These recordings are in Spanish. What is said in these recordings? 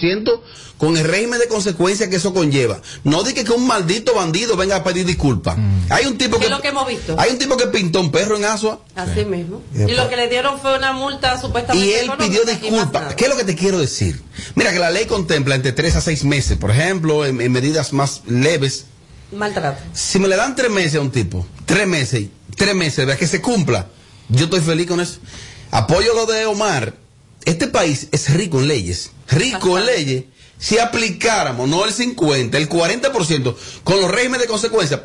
100% con el régimen de consecuencias que eso conlleva. No diga que un maldito bandido venga a pedir disculpas. Mm. Hay un tipo ¿Qué que es lo que hemos visto? hay un tipo que pintó un perro en Asua Así mismo. Y lo que le dieron fue una multa supuestamente y él económica pidió disculpas. ¿Qué es lo que te quiero decir? Mira que la ley contempla entre 3 a 6 meses, por ejemplo, en, en medidas más leves. Maltrato. Si me le dan 3 meses a un tipo, 3 meses, 3 meses, vea que se cumpla, yo estoy feliz con eso. Apoyo lo de Omar. Este país es rico en leyes, rico en leyes. Si aplicáramos, no el 50, el 40%, con los regímenes de consecuencias,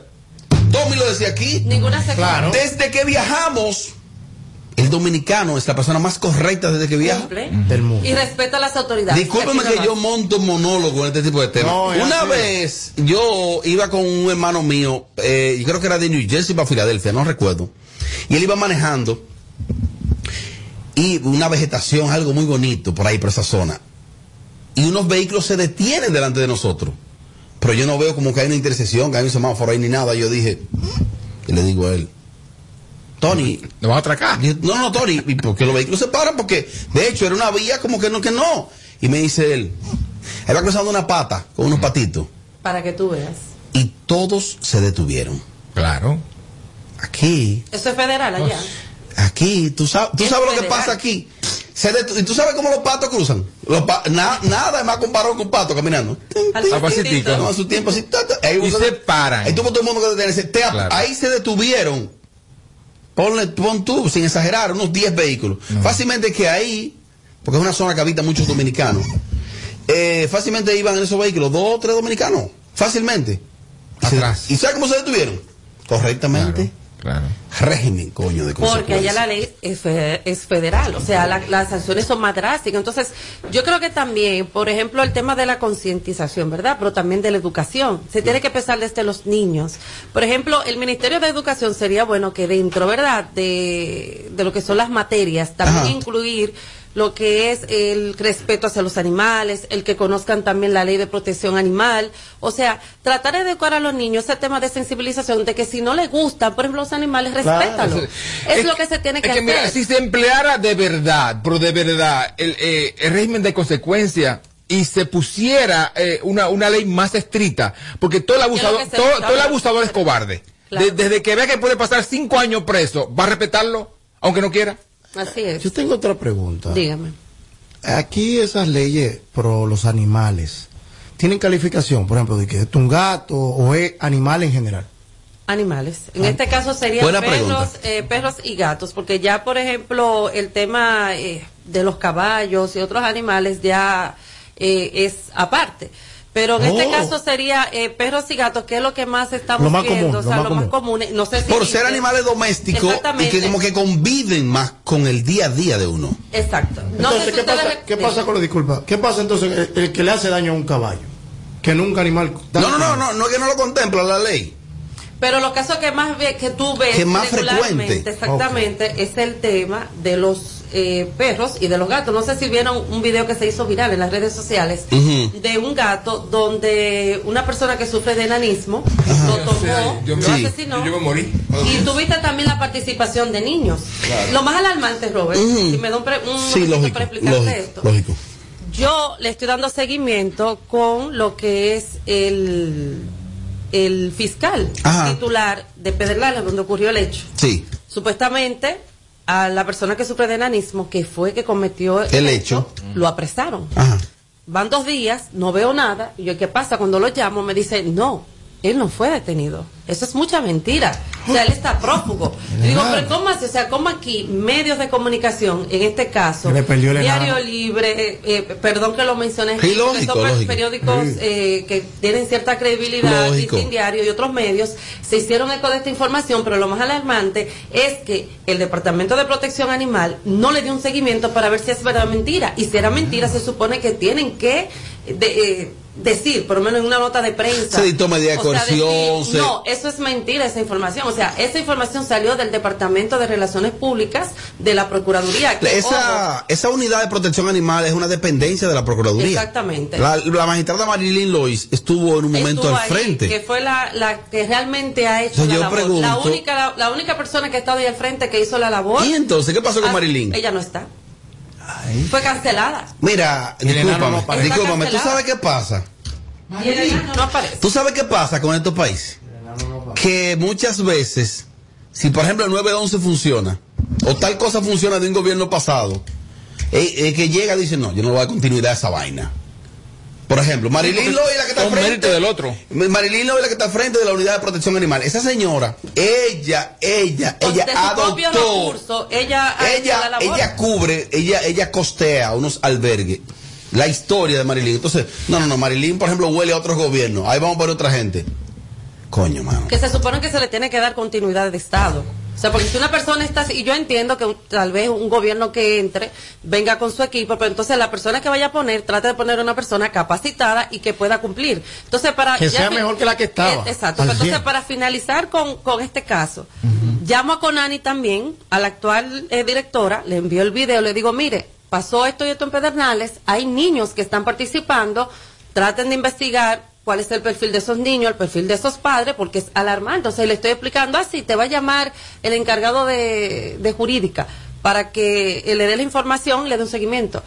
Tommy lo decía aquí, Ninguna se desde que viajamos, el dominicano es la persona más correcta desde que viaja. Del mundo. y respeta a las autoridades. Discúlpeme que yo monto un monólogo en este tipo de temas. No, Una vez yo iba con un hermano mío, eh, yo creo que era de New Jersey para Filadelfia, no recuerdo. Y él iba manejando y una vegetación, algo muy bonito por ahí, por esa zona. Y unos vehículos se detienen delante de nosotros. Pero yo no veo como que hay una intersección, que hay un semáforo ahí ni nada. Yo dije, y le digo a él, Tony, ¿Nos vas a atracar? Dije, No, no, Tony, ¿y por qué los vehículos se paran? Porque, de hecho, era una vía como que no, que no. Y me dice él, él va cruzando una pata con unos patitos. Para que tú veas. Y todos se detuvieron. Claro. Aquí, Eso es federal allá. Aquí, tú sabes, tú Es sabes lo que pasa aquí. Y tú sabes cómo los patos cruzan. Los pa- na- nada más comparado con un pato caminando. Al Papacito. Toma su tiempo así. ahí Y se paran. Ahí tuvo todo el mundo que detenerse. Te- Claro. Ahí se detuvieron. Ponle, pon tú, sin exagerar, unos 10 vehículos. Fácilmente que ahí, porque es una zona que habita muchos dominicanos, eh, fácilmente iban en esos vehículos dos o tres dominicanos. Fácilmente. Y se- Atrás. ¿Y sabes cómo se detuvieron? Correctamente. Claro. Régimen, coño, de Porque allá la ley es, fe- es federal, o sea, la- las sanciones son más drásticas. Entonces, yo creo que también, por ejemplo, el tema de la concientización, ¿verdad? Pero también de la educación. Se tiene que empezar desde los niños. Por ejemplo, el Ministerio de Educación sería bueno que dentro, ¿verdad? De, de lo que son las materias, también Ajá. incluir lo que es el respeto hacia los animales, el que conozcan también la ley de protección animal, o sea, tratar de educar a los niños ese tema de sensibilización, de que si no les gustan, por ejemplo, los animales, respétalo. Es, lo que, se tiene que, es que hacer. mira, si se empleara de verdad, pero de verdad, el, eh, el régimen de consecuencia y se pusiera eh, una, una ley más estricta, porque todo el abusador, todo, todo el abusador es cobarde. Claro. De- desde que vea que puede pasar cinco años preso, ¿va a respetarlo? Aunque no quiera. Así es. Yo tengo otra pregunta. Dígame. Aquí esas leyes pro los animales tienen calificación, por ejemplo, de que es un gato o es animal en general. Animales. En este caso serían perros, eh, perros y gatos, porque ya, por ejemplo, el tema eh, de los caballos y otros animales ya eh, es aparte. Pero en este Oh. caso sería eh, perros y gatos, que es lo que más estamos Lo más viendo, común, o lo sea, más lo más común. común. No sé si Por ser animales domésticos y que como que conviven más con el día a día de uno. Exacto. No Entonces, si ¿qué pasa, ¿qué pasa con la disculpa? ¿Qué pasa entonces el, el que le hace daño a un caballo? Que nunca animal. No, no, no, no, no es que no lo contempla la ley. Pero los casos que más ve, que tú ves Que más regularmente, frecuente. exactamente, es el tema de los eh, perros y de los gatos. No sé si vieron un video que se hizo viral en las redes sociales de un gato donde una persona que sufre de enanismo lo tomó, Yo- lo Sí. asesinó. yo me morí. Y tuviste también la participación de niños. Lo más alarmante, Robert, Ujú. si me da un, pre- un Sí, momentito lógico, para explicarte lógico, esto. lógico. Yo le estoy dando seguimiento con lo que es el, el fiscal Ajá. titular de Pedernales, donde ocurrió el hecho. Sí. Supuestamente, a la persona que sufre de enanismo, que fue que cometió El hecho. lo apresaron. Ajá. Van dos días, no veo nada. Y yo, ¿qué pasa? Cuando lo llamo, me dice, no, él no fue detenido. Eso es mucha mentira. O sea, él está prófugo. Y digo, pero ¿cómo así? O sea, ¿cómo aquí medios de comunicación, en este caso, Diario. Libre, eh, eh, perdón que lo mencioné, Sí, que son periódicos Sí. eh, que tienen cierta credibilidad. Listín Diario y otros medios, se hicieron eco de esta información, pero lo más alarmante es que el Departamento de Protección Animal no le dio un seguimiento para ver si es verdad o mentira. Y si era mentira, se supone que tienen que de- eh, decir, por lo menos en una nota de prensa. Se dictó medida de sea, coerción, No, eso es mentira, esa información. O sea, esa información salió del Departamento de Relaciones Públicas de la Procuraduría. que, ojo, Esa, esa unidad de protección animal es una dependencia de la Procuraduría. Exactamente. La, la magistrada Marilyn Lois estuvo en un momento estuvo al ahí, frente. que fue la, la que realmente ha hecho Entonces, la yo labor. pregunto- la única la, la única persona que ha estado ahí al frente que hizo la labor. ¿Y entonces qué pasó con Ah, Marilyn? Ella no está. Fue cancelada. Mira, enano no discúlpame, discúlpame, ¿tú sabes qué pasa? Y el enano no aparece. ¿Tú sabes qué pasa con estos países? Que muchas veces, si por ejemplo el 911 funciona, o tal cosa funciona de un gobierno pasado, eh, eh, que llega y dice, no, yo no le voy a dar continuidad a esa vaina. Por ejemplo, Marilyn Loy, la que está frente. del otro. Marilyn Loy, la que está al frente de la unidad de protección animal. Esa señora, ella, ella, ella de su propio adoptó. recurso, ella la ella, labor. ella cubre, ella, ella costea unos albergues. La historia de Marilyn. Entonces, no, no, no, Marilyn, por ejemplo, huele a otros gobiernos. Ahí vamos a poner otra gente. Coño, mano. que se supone que se le tiene que dar continuidad de Estado. O sea, porque si una persona está así, y yo entiendo que tal vez un gobierno que entre venga con su equipo, pero entonces la persona que vaya a poner, trate de poner una persona capacitada y que pueda cumplir. Entonces, para. Que sea mejor que la que estaba, Eh, exacto. entonces, 100. para finalizar con, con este caso, llamo a Conani también, a la actual eh, directora, le envío el video, le digo, mire, pasó esto y esto en Pedernales, hay niños que están participando, traten de investigar cuál es el perfil de esos niños, el perfil de esos padres, porque es alarmante. Entonces le estoy explicando así, te va a llamar el encargado de, de jurídica para que le dé la información, le dé un seguimiento.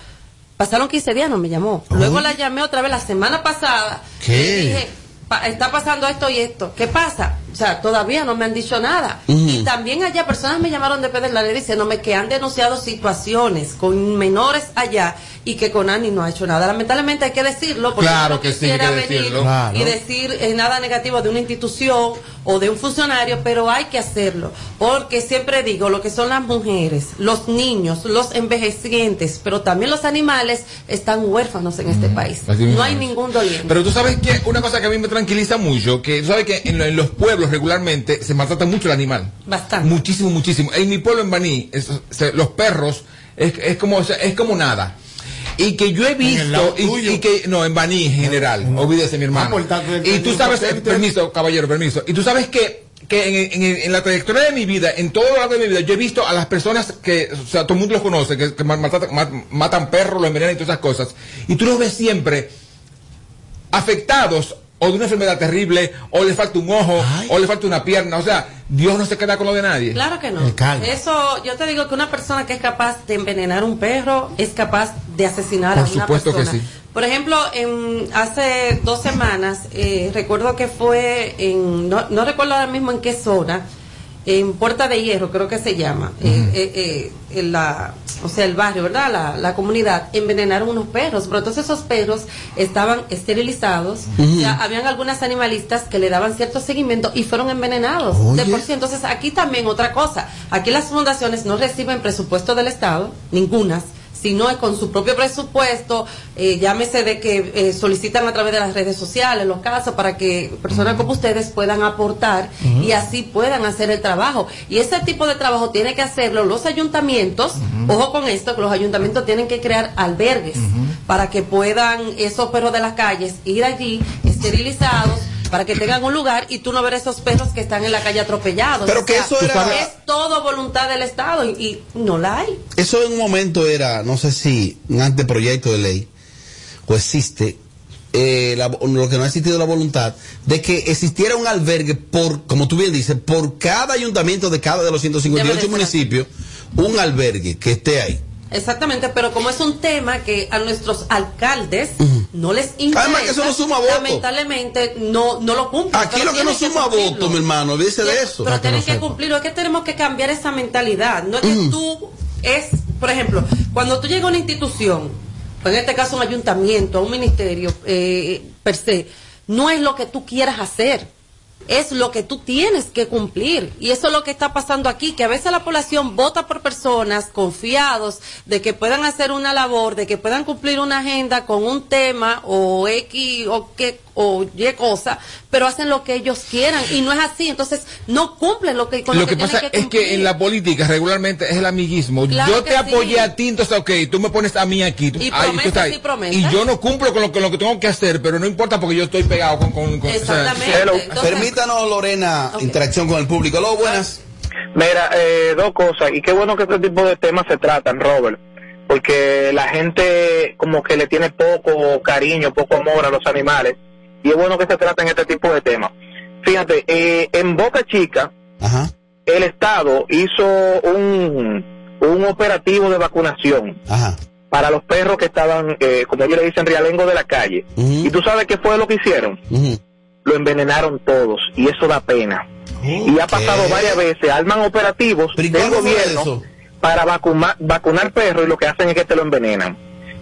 Pasaron 15 días, no me llamó. Luego la llamé otra vez la semana pasada. ¿Qué? Le dije, "Pa- está pasando esto y esto. ¿Qué pasa? O sea, todavía no me han dicho nada. Y también allá personas me llamaron de Pedernales diciéndome que han denunciado situaciones con menores allá y que Conani no ha hecho nada. Lamentablemente hay que decirlo porque Claro no que sí, quisiera que venir. Claro. y decir eh, nada negativo de una institución o de un funcionario, pero hay que hacerlo. Porque siempre digo, lo que son las mujeres, los niños, los envejecientes, pero también los animales están huérfanos en este país. No hay ningún doliente. Pero tú sabes que una cosa que a mí me tranquiliza mucho, que tú sabes que en, en los pueblos regularmente se maltrata mucho el animal. Bastante. Muchísimo, muchísimo. En mi pueblo en Baní, es- se- los perros es, es como es como nada. Y que yo he visto, y, que, no, en Baní en general, olvídese mi Ah, hermano. y tú sabes, eh, permiso, caballero, permiso. Y tú sabes que, que en, en- en la trayectoria de mi vida, en todo lo largo de mi vida, yo he visto a las personas que, o sea, todo el mundo los conoce, que, que ma- maltratan- ma- matan perros, los envenenan y todas esas cosas. Y tú los ves siempre afectados o de una enfermedad terrible, o le falta un ojo, Ay. o le falta una pierna. O sea, Dios no se queda con lo de nadie. Claro que no. Eso, yo te digo que una persona que es capaz de envenenar un perro es capaz de asesinar Por a una supuesto que persona. sí. Por ejemplo, en, hace dos semanas, eh, recuerdo que fue en, no, no recuerdo ahora mismo en qué zona, en Puerta de Hierro, creo que se llama, eh, eh, eh, la, o sea, el barrio, ¿verdad? La, la comunidad, envenenaron unos perros, pero entonces esos perros estaban esterilizados, o sea, habían algunas animalistas que le daban cierto seguimiento y fueron envenenados. De por sí, entonces aquí también otra cosa, aquí las fundaciones no reciben presupuesto del Estado, ningunas, sino es con su propio presupuesto, eh, llámese de que eh, solicitan a través de las redes sociales los casos para que personas como ustedes puedan aportar y así puedan hacer el trabajo. Y ese tipo de trabajo tiene que hacerlo los ayuntamientos, ojo con esto, que los ayuntamientos tienen que crear albergues para que puedan esos perros de las calles ir allí esterilizados para que tengan un lugar y tú no ver esos perros que están en la calle atropellados. Pero que eso era- es todo voluntad del Estado y, y no la hay. Eso en un momento era, no sé si un anteproyecto de ley o existe, eh, la- lo que no ha existido la voluntad de que existiera un albergue por, como tú bien dices, por cada ayuntamiento de cada de los Debe 158 de ser municipios, un albergue que esté ahí. Exactamente, pero como es un tema que a nuestros alcaldes no les interesa, Además que eso no suma voto. lamentablemente no, no lo cumplen. Aquí lo que no tienen suma cumplirlo. voto, mi hermano, olvídese de Tienen- eso. Pero Para que tienen lo que cumplirlo, es que tenemos que cambiar esa mentalidad. No es que tú es, por ejemplo, cuando tú llegas a una institución, o en este caso un ayuntamiento, a un ministerio eh, per se, no es lo que tú quieras hacer. Es lo que tú tienes que cumplir. Y eso es lo que está pasando aquí, que a veces la población vota por personas confiados de que puedan hacer una labor, de que puedan cumplir una agenda con un tema o X o qué o Y cosa, pero hacen lo que ellos quieran y no es así. Entonces no cumplen lo que, con Lo que pasa es que en la política regularmente es el amiguismo. Claro yo te apoyé sí. a ti, entonces, ok, tú me pones a mí aquí. tú- Y ay, tú promesas estás ahí. y yo no cumplo con lo, con lo que tengo que hacer, pero no importa porque yo estoy pegado con... con, con- o sea, Exactamente. Entonces- Permítanos, Lorena, interacción con el público. Hola, buenas. Mira, eh, dos cosas, y qué bueno que este tipo de temas se tratan, Robert, porque la gente como que le tiene poco cariño, poco amor a los animales, y es bueno que se traten este tipo de temas. Fíjate, eh, en Boca Chica, Ajá, el Estado hizo un, un operativo de vacunación ajá. para los perros que estaban, eh, como ellos le dicen, rialengo de la calle. ¿Y tú sabes qué fue lo que hicieron? Lo envenenaron todos y eso da pena. Y ha pasado varias veces, arman operativos ¿Pero y del gobierno para vacuna- vacunar perros y lo que hacen es que te lo envenenan.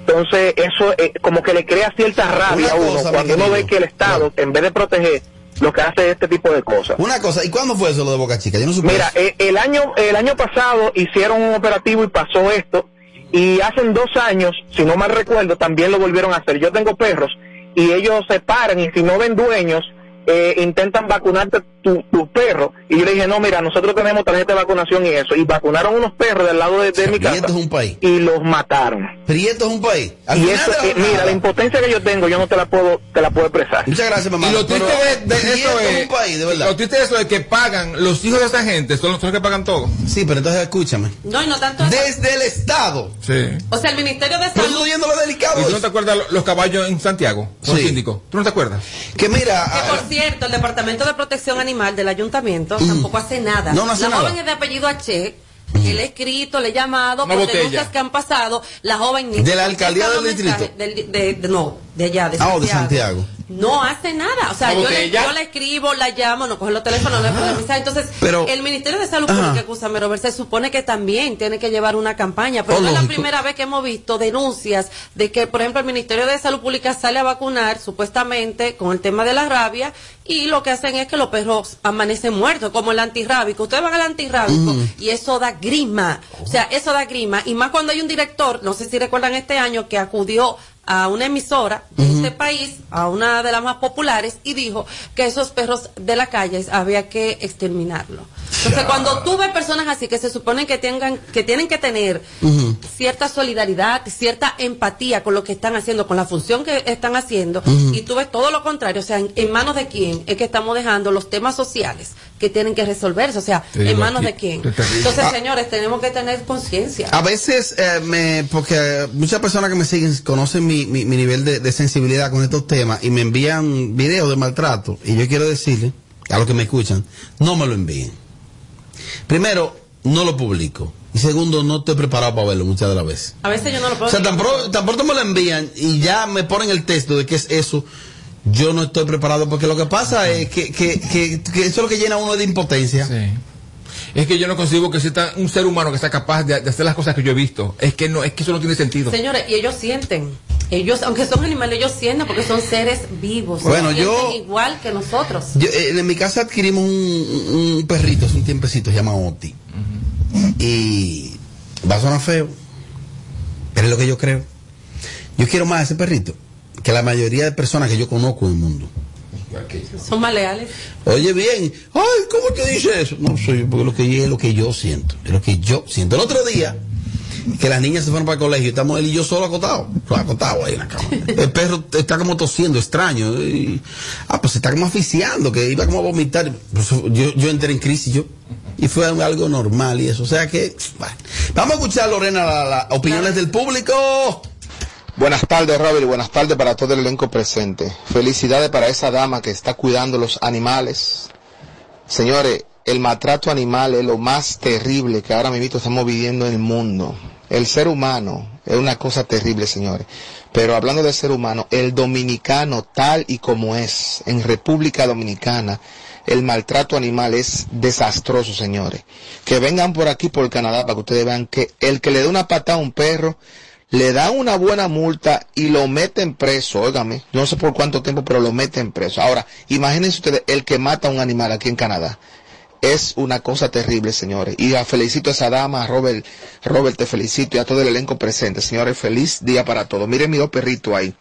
Entonces, eso eh, como que le crea cierta rabia a uno cosa, cuando uno ve que el Estado, en vez de proteger, lo que hace es este tipo de cosas. Una cosa, ¿y cuándo fue eso lo de Boca Chica? Yo no supe. Mira, eh, el año el año pasado hicieron un operativo y pasó esto y hace dos años, si no mal recuerdo, también lo volvieron a hacer. Yo tengo perros y ellos se paran y si no ven dueños eh, intentan vacunarte tu, tu perro y yo le dije no mira nosotros tenemos tarjeta de vacunación y eso y vacunaron unos perros del lado de, de mi casa Prieto es un país. y los mataron. Prieto es un país. Al Y eso, eh, mira, la impotencia que yo tengo, yo no te la puedo, te la puedo expresar. Muchas gracias, mamá. Y lo triste de, eso es es, un país, de verdad. lo triste de eso es que pagan, los hijos de esa gente son los que pagan todo. Sí, pero entonces escúchame. No, y no tanto eso. Desde el Estado. Sí. O sea, el Ministerio de Salud. estoy yendo lo delicado. ¿Y tú no te acuerdas lo- los caballos en Santiago? Los Sí. síndicos. ¿Tú no te acuerdas? Que mira, Que por cierto, el Departamento de Protección Animal del Ayuntamiento tampoco hace nada. Mm. No, no hace la nada. joven es de apellido H. que le he escrito, le he llamado Una por botella. denuncias que han pasado. La joven ni ¿De la alcaldía del distrito? del- de, de- no, de allá, de Ah, Santiago. o de Santiago. No hace nada. O sea, ¿Una yo le, yo le escribo, la llamo, no coge los teléfonos, no le puedo mensaje. Entonces, Pero- el Ministerio de Salud. Pública, escúchame, Robert, se supone que también tiene que llevar una campaña. Pero no es la primera vez que hemos visto denuncias de que, por ejemplo, el Ministerio de Salud Pública sale a vacunar supuestamente con el tema de la rabia y lo que hacen es que los perros amanecen muertos, como el antirrábico. Ustedes van al antirrábico y eso da grima. O sea, eso da grima. Y más cuando hay un director, no sé si recuerdan este año, que acudió a una emisora de este país, a una de las más populares, y dijo que esos perros de la calle había que exterminarlos. Entonces, cuando tú ves personas así que se suponen que tengan, que tienen que tener cierta solidaridad, cierta empatía con lo que están haciendo, con la función que están haciendo, y tú ves todo lo contrario, o sea, en, en manos de quién es que estamos dejando los temas sociales que tienen que resolverse, o sea, Te en manos aquí, de quién. Entonces, Ah. señores, tenemos que tener conciencia. A veces, eh, me, porque muchas personas que me siguen conocen mi, mi, mi nivel de, de sensibilidad con estos temas y me envían videos de maltrato y yo quiero decirle a los que me escuchan, no me lo envíen. Primero, no lo publico. Y segundo, no estoy preparado para verlo muchas de las veces. A veces yo no lo puedo O sea, tan, pro- tan pronto me lo envían y ya me ponen el texto de qué es eso, yo no estoy preparado porque lo que pasa es que, que, que, que eso es lo que llena a uno de impotencia. Sí. Es que yo no consigo que exista un ser humano que sea capaz de, de hacer las cosas que yo he visto. Es que no, es que eso no tiene sentido. Señores, y ellos sienten. Ellos, aunque son animales, ellos sienten porque son seres vivos. Bueno, Sienten yo- igual que nosotros. Yo, eh, en mi casa adquirimos un, un perrito hace un tiempecito, se llama Oti. Y va a sonar feo, pero es lo que yo creo. Yo quiero más a ese perrito que la mayoría de personas que yo conozco en el mundo. Son más leales. Oye bien, ay, ¿cómo te dice eso? No soy, porque lo que es lo que yo siento, es lo que yo siento. El otro día, que las niñas se fueron para el colegio, estamos él y yo solo acotados, acotados ahí en la cama. El perro está como tosiendo, extraño. y- ah, pues se está como asfixiando, que iba como a vomitar. Pues, yo, yo entré en crisis yo. Y fue algo normal y eso. O sea que, bueno. vamos a escuchar, Lorena, la- las opiniones del público. Buenas tardes, Robert, y buenas tardes para todo el elenco presente. Felicidades para esa dama que está cuidando los animales. Señores, el maltrato animal es lo más terrible que ahora mismo estamos viviendo en el mundo. El ser humano es una cosa terrible, señores. Pero hablando del ser humano, el dominicano tal y como es, en República Dominicana, el maltrato animal es desastroso, señores. Que vengan por aquí, por Canadá, para que ustedes vean que el que le dé una patada a un perro, le dan una buena multa y lo meten preso, óigame, no sé por cuánto tiempo, pero lo meten preso. Ahora, imagínense ustedes el que mata a un animal aquí en Canadá. Es una cosa terrible, señores. Y felicito a esa dama, a Robert, Robert, te felicito y a todo el elenco presente. Señores, feliz día para todos. Miren mi dos perritos ahí.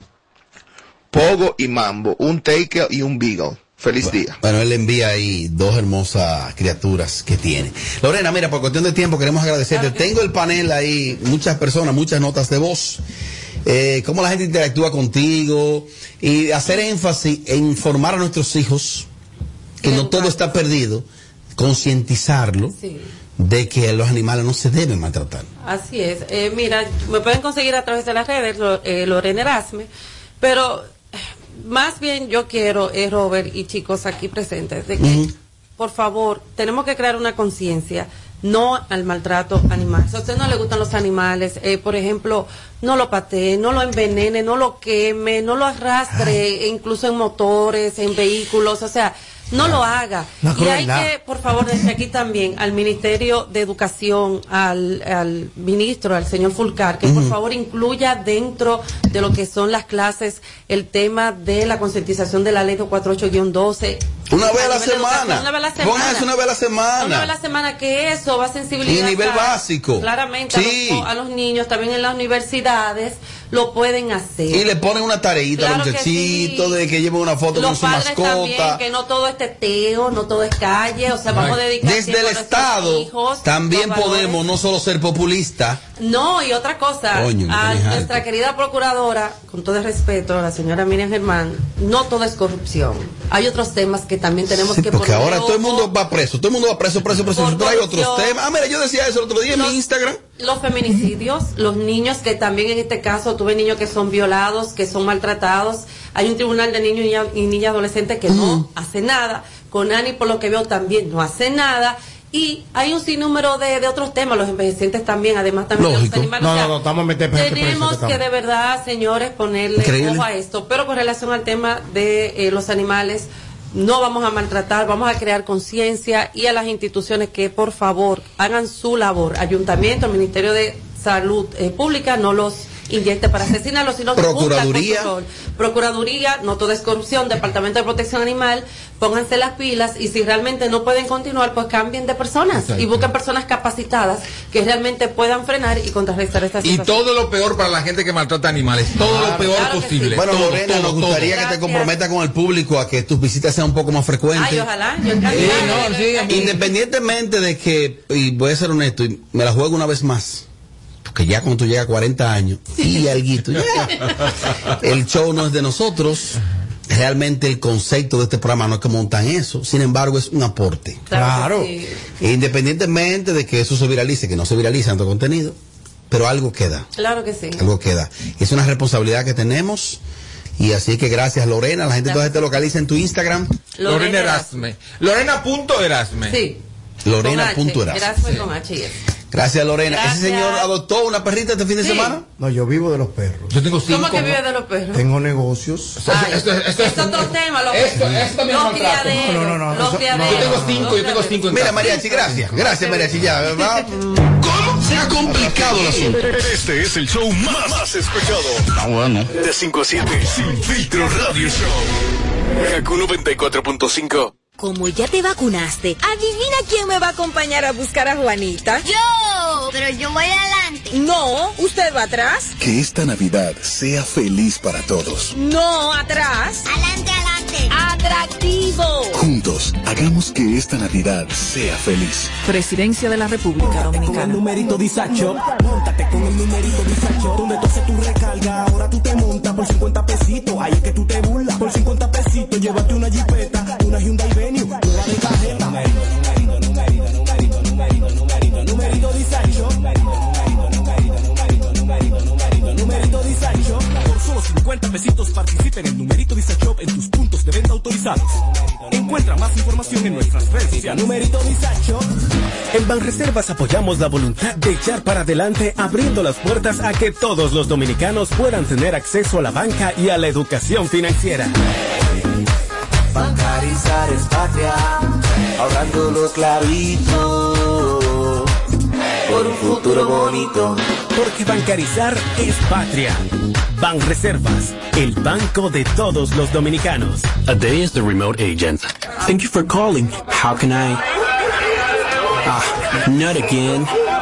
Pogo y Mambo, un Taker y un Beagle. Feliz día. Bueno, él le envía ahí dos hermosas criaturas que tiene. Lorena, mira, por cuestión de tiempo queremos agradecerte. Claro que Tengo el panel ahí, muchas personas, muchas notas de voz. Eh, cómo la gente interactúa contigo y hacer énfasis en informar a nuestros hijos que no todo está perdido, concientizarlo Sí. de que los animales no se deben maltratar. Así es. Eh, mira, me pueden conseguir a través de las redes, Lo- eh, Lorena Erasme, pero más bien yo quiero, eh, Robert y chicos aquí presentes, de que, por favor, tenemos que crear una conciencia no al maltrato animal. Si a usted no le gustan los animales, eh, por ejemplo, no lo patee, no lo envenene, no lo queme, no lo arrastre, incluso en motores, en vehículos, o sea, no lo haga. Una y hay que, por favor, desde aquí también al Ministerio de Educación, al, al ministro, al señor Fulcar, que por favor incluya dentro de lo que son las clases el tema de la concientización de la ley 248-12. Una vez a la semana. Una vez a la semana. una vez a la semana. Una vez a la semana que eso va a sensibilizar. Y nivel básico. Claramente Sí. a, los, a los niños, también en las universidades, lo pueden hacer. Y le ponen una tareita a Claro los muchachitos sí. de que lleven una foto los con su padres también, mascota. que no todo es teteo, no todo es calle, o sea, vamos a dedicar Desde el a Estado hijos, también podemos no solo ser populistas, No, y otra cosa, Coño, a alto. nuestra querida procuradora, con todo el respeto, la señora Miriam Germán, no todo es corrupción. Hay otros temas que también tenemos Sí, que porque poner ahora todo el mundo va preso, todo el mundo va preso, preso, preso. Por Tú traes otros corrupción. temas. Ah, mira, yo decía eso el otro día en Los- mi Instagram. Los feminicidios, los niños que también en este caso tuve niños que son violados, que son maltratados. Hay un tribunal de niños y niña- y niñas adolescentes que no hace nada. Conani, por lo que veo, también no hace nada. Y hay un sinnúmero de, de otros temas, los envejecientes también, además también Lógico. los animales. No, no, no, estamos Tenemos que de verdad, señores, ponerle Increíble. ojo a esto. Pero con relación al tema de eh, los animales, no vamos a maltratar, vamos a crear conciencia y a las instituciones que por favor hagan su labor. Ayuntamiento, el Ministerio de Salud eh, Pública, no los inyecte para asesinarlos, sino que cumplan con Procuraduría. Procuraduría, no todo es corrupción, Departamento de Protección Animal, pónganse las pilas y si realmente no pueden continuar, pues cambien de personas y busquen personas capacitadas que realmente puedan frenar y contrarrestar esta Y situación. todo lo peor para la gente que maltrata animales. Todo lo peor Claro que posible. sí. Bueno, Todo, Lorena, todo, nos todo. gustaría que te comprometas con el público a que tus visitas sean un poco más frecuentes. Ay, ojalá, yo. Sí, no, Independientemente de que, y voy a ser honesto, y me la juego una vez más, porque ya cuando tú llegas a 40 años, y alguito, ya, el show no es de nosotros, realmente el concepto de este programa no es que montan eso, sin embargo es un aporte. Claro. sí. Independientemente de que eso se viralice, que no se viralice tanto contenido, pero algo queda, Claro que sí. algo queda. Es una responsabilidad que tenemos. Y así que gracias Lorena, la gente entonces te localiza en tu Instagram, Lorena Erasme. Lorena.erasme. Sí. Lorena.erasme. Con H. Erasme con H, yes. Gracias Lorena. Gracias. ¿Ese señor adoptó una perrita este fin de Sí. semana? No, yo vivo de los perros. Yo tengo cinco. ¿Cómo que ¿no? vive de los perros? Tengo negocios. Ay, esto- esto es- es otro tema. Los, esto- esto también es los maltrato. criaderos. No, no, no, los eso- criaderos. Yo tengo cinco, los yo tengo cinco en Mira. Mariachi, gracias. Gracias Mariachi, ya. ¿verdad? ¿Cómo? Se ha complicado el asunto. Este es el show más, más escuchado. Ah, bueno. De 5 a 7. Sin filtro radio show. Kaku 94.5. Como ya te vacunaste, adivina quién me va a acompañar a buscar a Juanita. Yo, pero yo voy adelante. No, usted va atrás. Que esta Navidad sea feliz para todos. No, atrás. Adelante, adelante. Atractivo. Juntos, hagamos que esta Navidad sea feliz. Presidencia de la República Con el Dominicana. numerito Disacho, montate con el numerito Disacho, donde tú haces tu recarga, ahora tú te montas por 50 pesitos, ahí es que tú te burlas, por 50 pesitos, llévate una jipeta, una Hyundai Venue, Encuentra más información en nuestras redes sociales. Numerito Disacho. En Banreservas apoyamos la voluntad de echar para adelante, abriendo las puertas a que todos los dominicanos puedan tener acceso a la banca y a la educación financiera. Bancarizar es patria, ahorrando los clavitos por un futuro bonito. Porque bancarizar es patria. Banreservas, el banco de todos los dominicanos. A day is the remote agent. Thank you for calling. How can I? Ah, not again.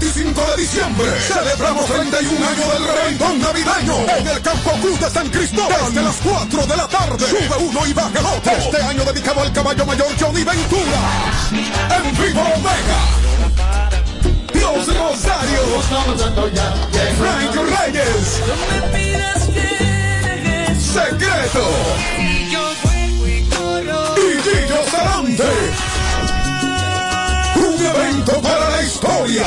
25 de diciembre celebramos 31 años del reventón navideño en el Campo Cruz de San Cristóbal desde las 4 de la tarde. Sube uno y baja el otro. Este año dedicado al caballo mayor Johnny Ventura. En vivo Omega. Y Los Rosarios. Frank Reyes. Secreto. Y Gillo Sarante. Evento para la historia.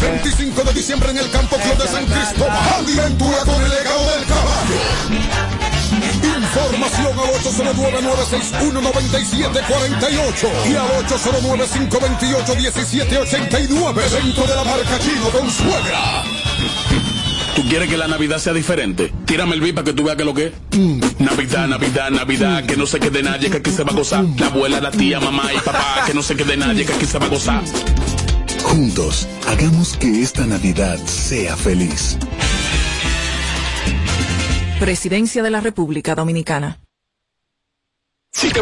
25 de diciembre en el Campo Club de San Cristóbal. Aventura con el legado del caballo. Información al 809-961-9748 y al 809-528-1789 dentro de la marca Chino con suegra. ¿Tú quieres que la Navidad sea diferente? Tírame el beat para que tú veas que lo que es. Navidad, Navidad, Navidad, que no se quede nadie, que aquí se va a gozar. La abuela, la tía, mamá y papá, que no se quede nadie, que aquí se va a gozar. Juntos, hagamos que esta Navidad sea feliz. Presidencia de la República Dominicana. Si te,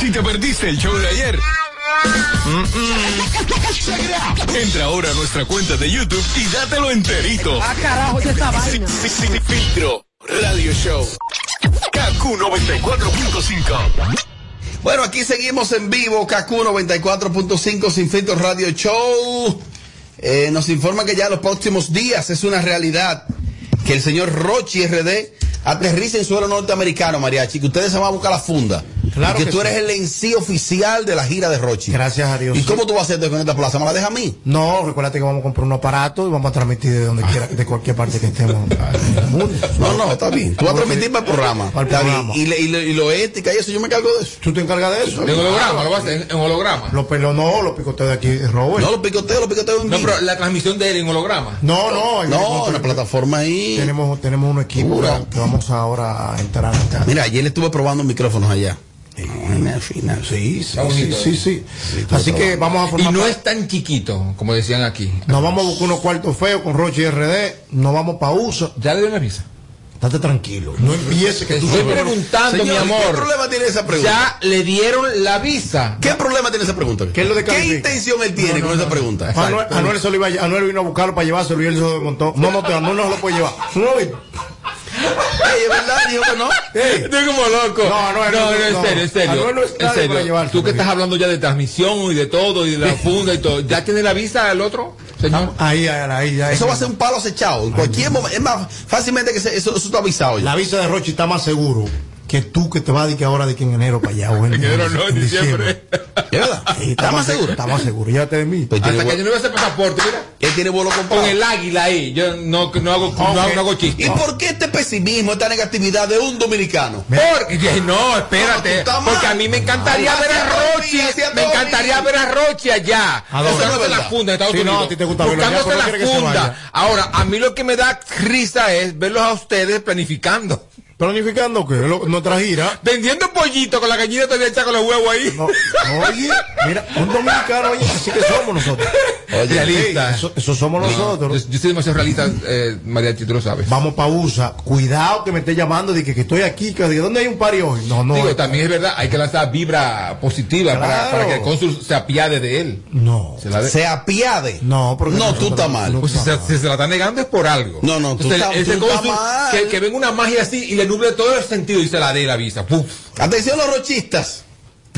si te perdiste el show de ayer, entra ahora a nuestra cuenta de YouTube y dátelo enterito. Ah, carajo, ya esta vaina. Sin- sin- sin filtro, Radio Show. KQ 94.5. Bueno, aquí seguimos en vivo, KQ 94.5 Sin Filtro Radio Show. Eh, nos informa que ya en los próximos días es una realidad que el señor Rochi RD aterriza en suelo norteamericano, Mariachi, que ustedes se van a buscar la funda. Claro y que, que tú sí. eres el en sí oficial de la gira de Rochi. Gracias a Dios. ¿Y sí. cómo tú vas a hacer con esta plaza? ¿Me la deja a mí? No, recuérdate que vamos a comprar un aparato y vamos a transmitir de donde quiera, de cualquier parte que estemos en el mundo. No, no, está bien. Tú vas a transmitir para el programa. Para el Está bien. programa. Y, le- y lo- y lo ética y eso, yo me encargo de eso. ¿Tú te encargas de eso? En holograma, lo vas a hacer en, holograma. Los pelos no, los picoteos de aquí, Robert. No, los picoteos, los picoteos en No, pero la transmisión de él en holograma. No, no, en- No, en- una plataforma ahí. Tenemos, tenemos un equipo que vamos ahora a entrar acá. Mira, ayer le estuve probando micrófonos allá. Al final, Sí, sí, sí, sí, sí. Así que vamos a Y formar no pa- es tan chiquito, como decían aquí. Nos vamos a buscar unos cuartos feos con Roche y RD. Nos vamos para uso. ¿Ya le dio una visa? Estate tranquilo. No empiece que Te tú estoy sabes- preguntando, Señor, mi ¿qué amor. problema tiene esa pregunta? Ya le dieron la visa. ¿Qué problema tiene esa pregunta? ¿Qué es lo de ¿Qué intención él tiene con esa pregunta? Anuel, Anuel se lo iba a- Anuel vino a buscarlo para llevárselo y él se lo desmontó. No, no, te- Anuel no se lo puede llevar. ¿Tú no? Ey, ¿es verdad? Dijo que no. Ey. Estoy como loco. No, no, no, no, en no. serio, en serio. No en serio. Tú que estás hablando ya de transmisión y de todo y de la funda y todo. ¿Ya tiene la visa el otro, señor? Ahí, ahí, ahí, ahí. Eso va a ser un palo acechado. En cualquier momento. Es más, fácilmente que se- eso, eso está avisado ya. La visa de Roche está más seguro que tú que te vas a decir que ahora de que en enero para allá. O en, enero no, en diciembre. ¿Es verdad? Sí, ¿Está más seguro? Está más seguro. Llévate de mí. Pues tiene Hasta que yo no vea ese pasaporte, mira. Él tiene vuelo comprado. Con el águila ahí. Yo no, no hago, no hago, no hago chiste. ¿Y por qué este pesimismo, esta negatividad de un dominicano? Porque, no, espérate. No, mal. porque a mí me encantaría ver a Rochi, Me encantaría ver a Rochi allá. ¿A dónde? Buscándose la funda de Estados Sí, no, Unidos. a ti te gusta verlo allá, Buscándose la funda. Ahora, a mí lo que me da risa es verlos a ustedes planificando. ¿Planificando qué? Lo- Nuestra gira. Vendiendo pollito con la gallina todavía hecha con los huevos ahí. No, oye, mira, un dominicano, oye, así que somos nosotros. Oye, realista. Eso, eso somos Yo, nosotros. yo soy demasiado realista, eh, María, tú lo sabes. Vamos pa' USA. Cuidado que me esté llamando de que, que estoy aquí, que de dónde hay un pari hoy. No, no. Digo, también es verdad, hay que lanzar vibra positiva para, Claro. para que el cónsul se apiade de él. No. Se la de- Se apiade. No, porque No, tú estás mal. no Pues si se, si se la está negando es por algo. No, no, tú Entonces, estás- ese tú mal. que, que venga una magia así y le nuble todo el sentido y se la dé la visa. Puf. Atención los rochistas.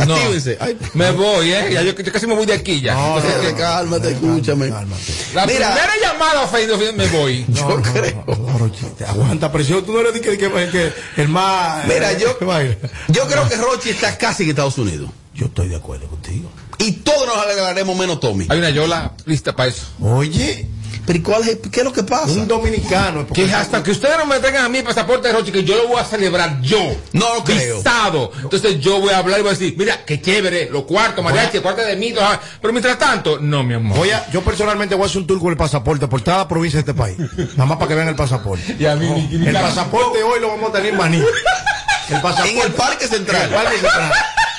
No. Ay, Me voy, ¿eh? Ya yo, yo casi me voy de aquí ya. No, Entonces, cálmate, cálmate, escúchame. Cálmate. la Mira. primera llamada ofendido, me voy. No, no, no, no, Rochite, aguanta presión. Tú no eres de que, que, que el más. Mira, eh, yo, yo creo que Rochi está casi en Estados Unidos. Yo estoy de acuerdo contigo. Y todos nos alegraremos menos Tommy. Hay una yola lista para eso. Oye, Pero ¿y cuál es, ¿qué es lo que pasa? un dominicano. Que hasta que ustedes no me traigan a mí el pasaporte de Rochi, que yo lo voy a celebrar yo. No lo creo. Visado. Entonces yo voy a hablar y voy a decir, mira, qué chévere, los cuartos, mariachi, el cuarto de mí. ah. Pero mientras tanto, no, mi amor. Voy a, yo personalmente voy a hacer un tour con el pasaporte por toda la provincia de este país. Nada más para que vean el pasaporte. Y a mí, mi- mi- El pasaporte hoy lo vamos a tener en Maní. El pasaporte. En el Parque Central. En el Parque Central.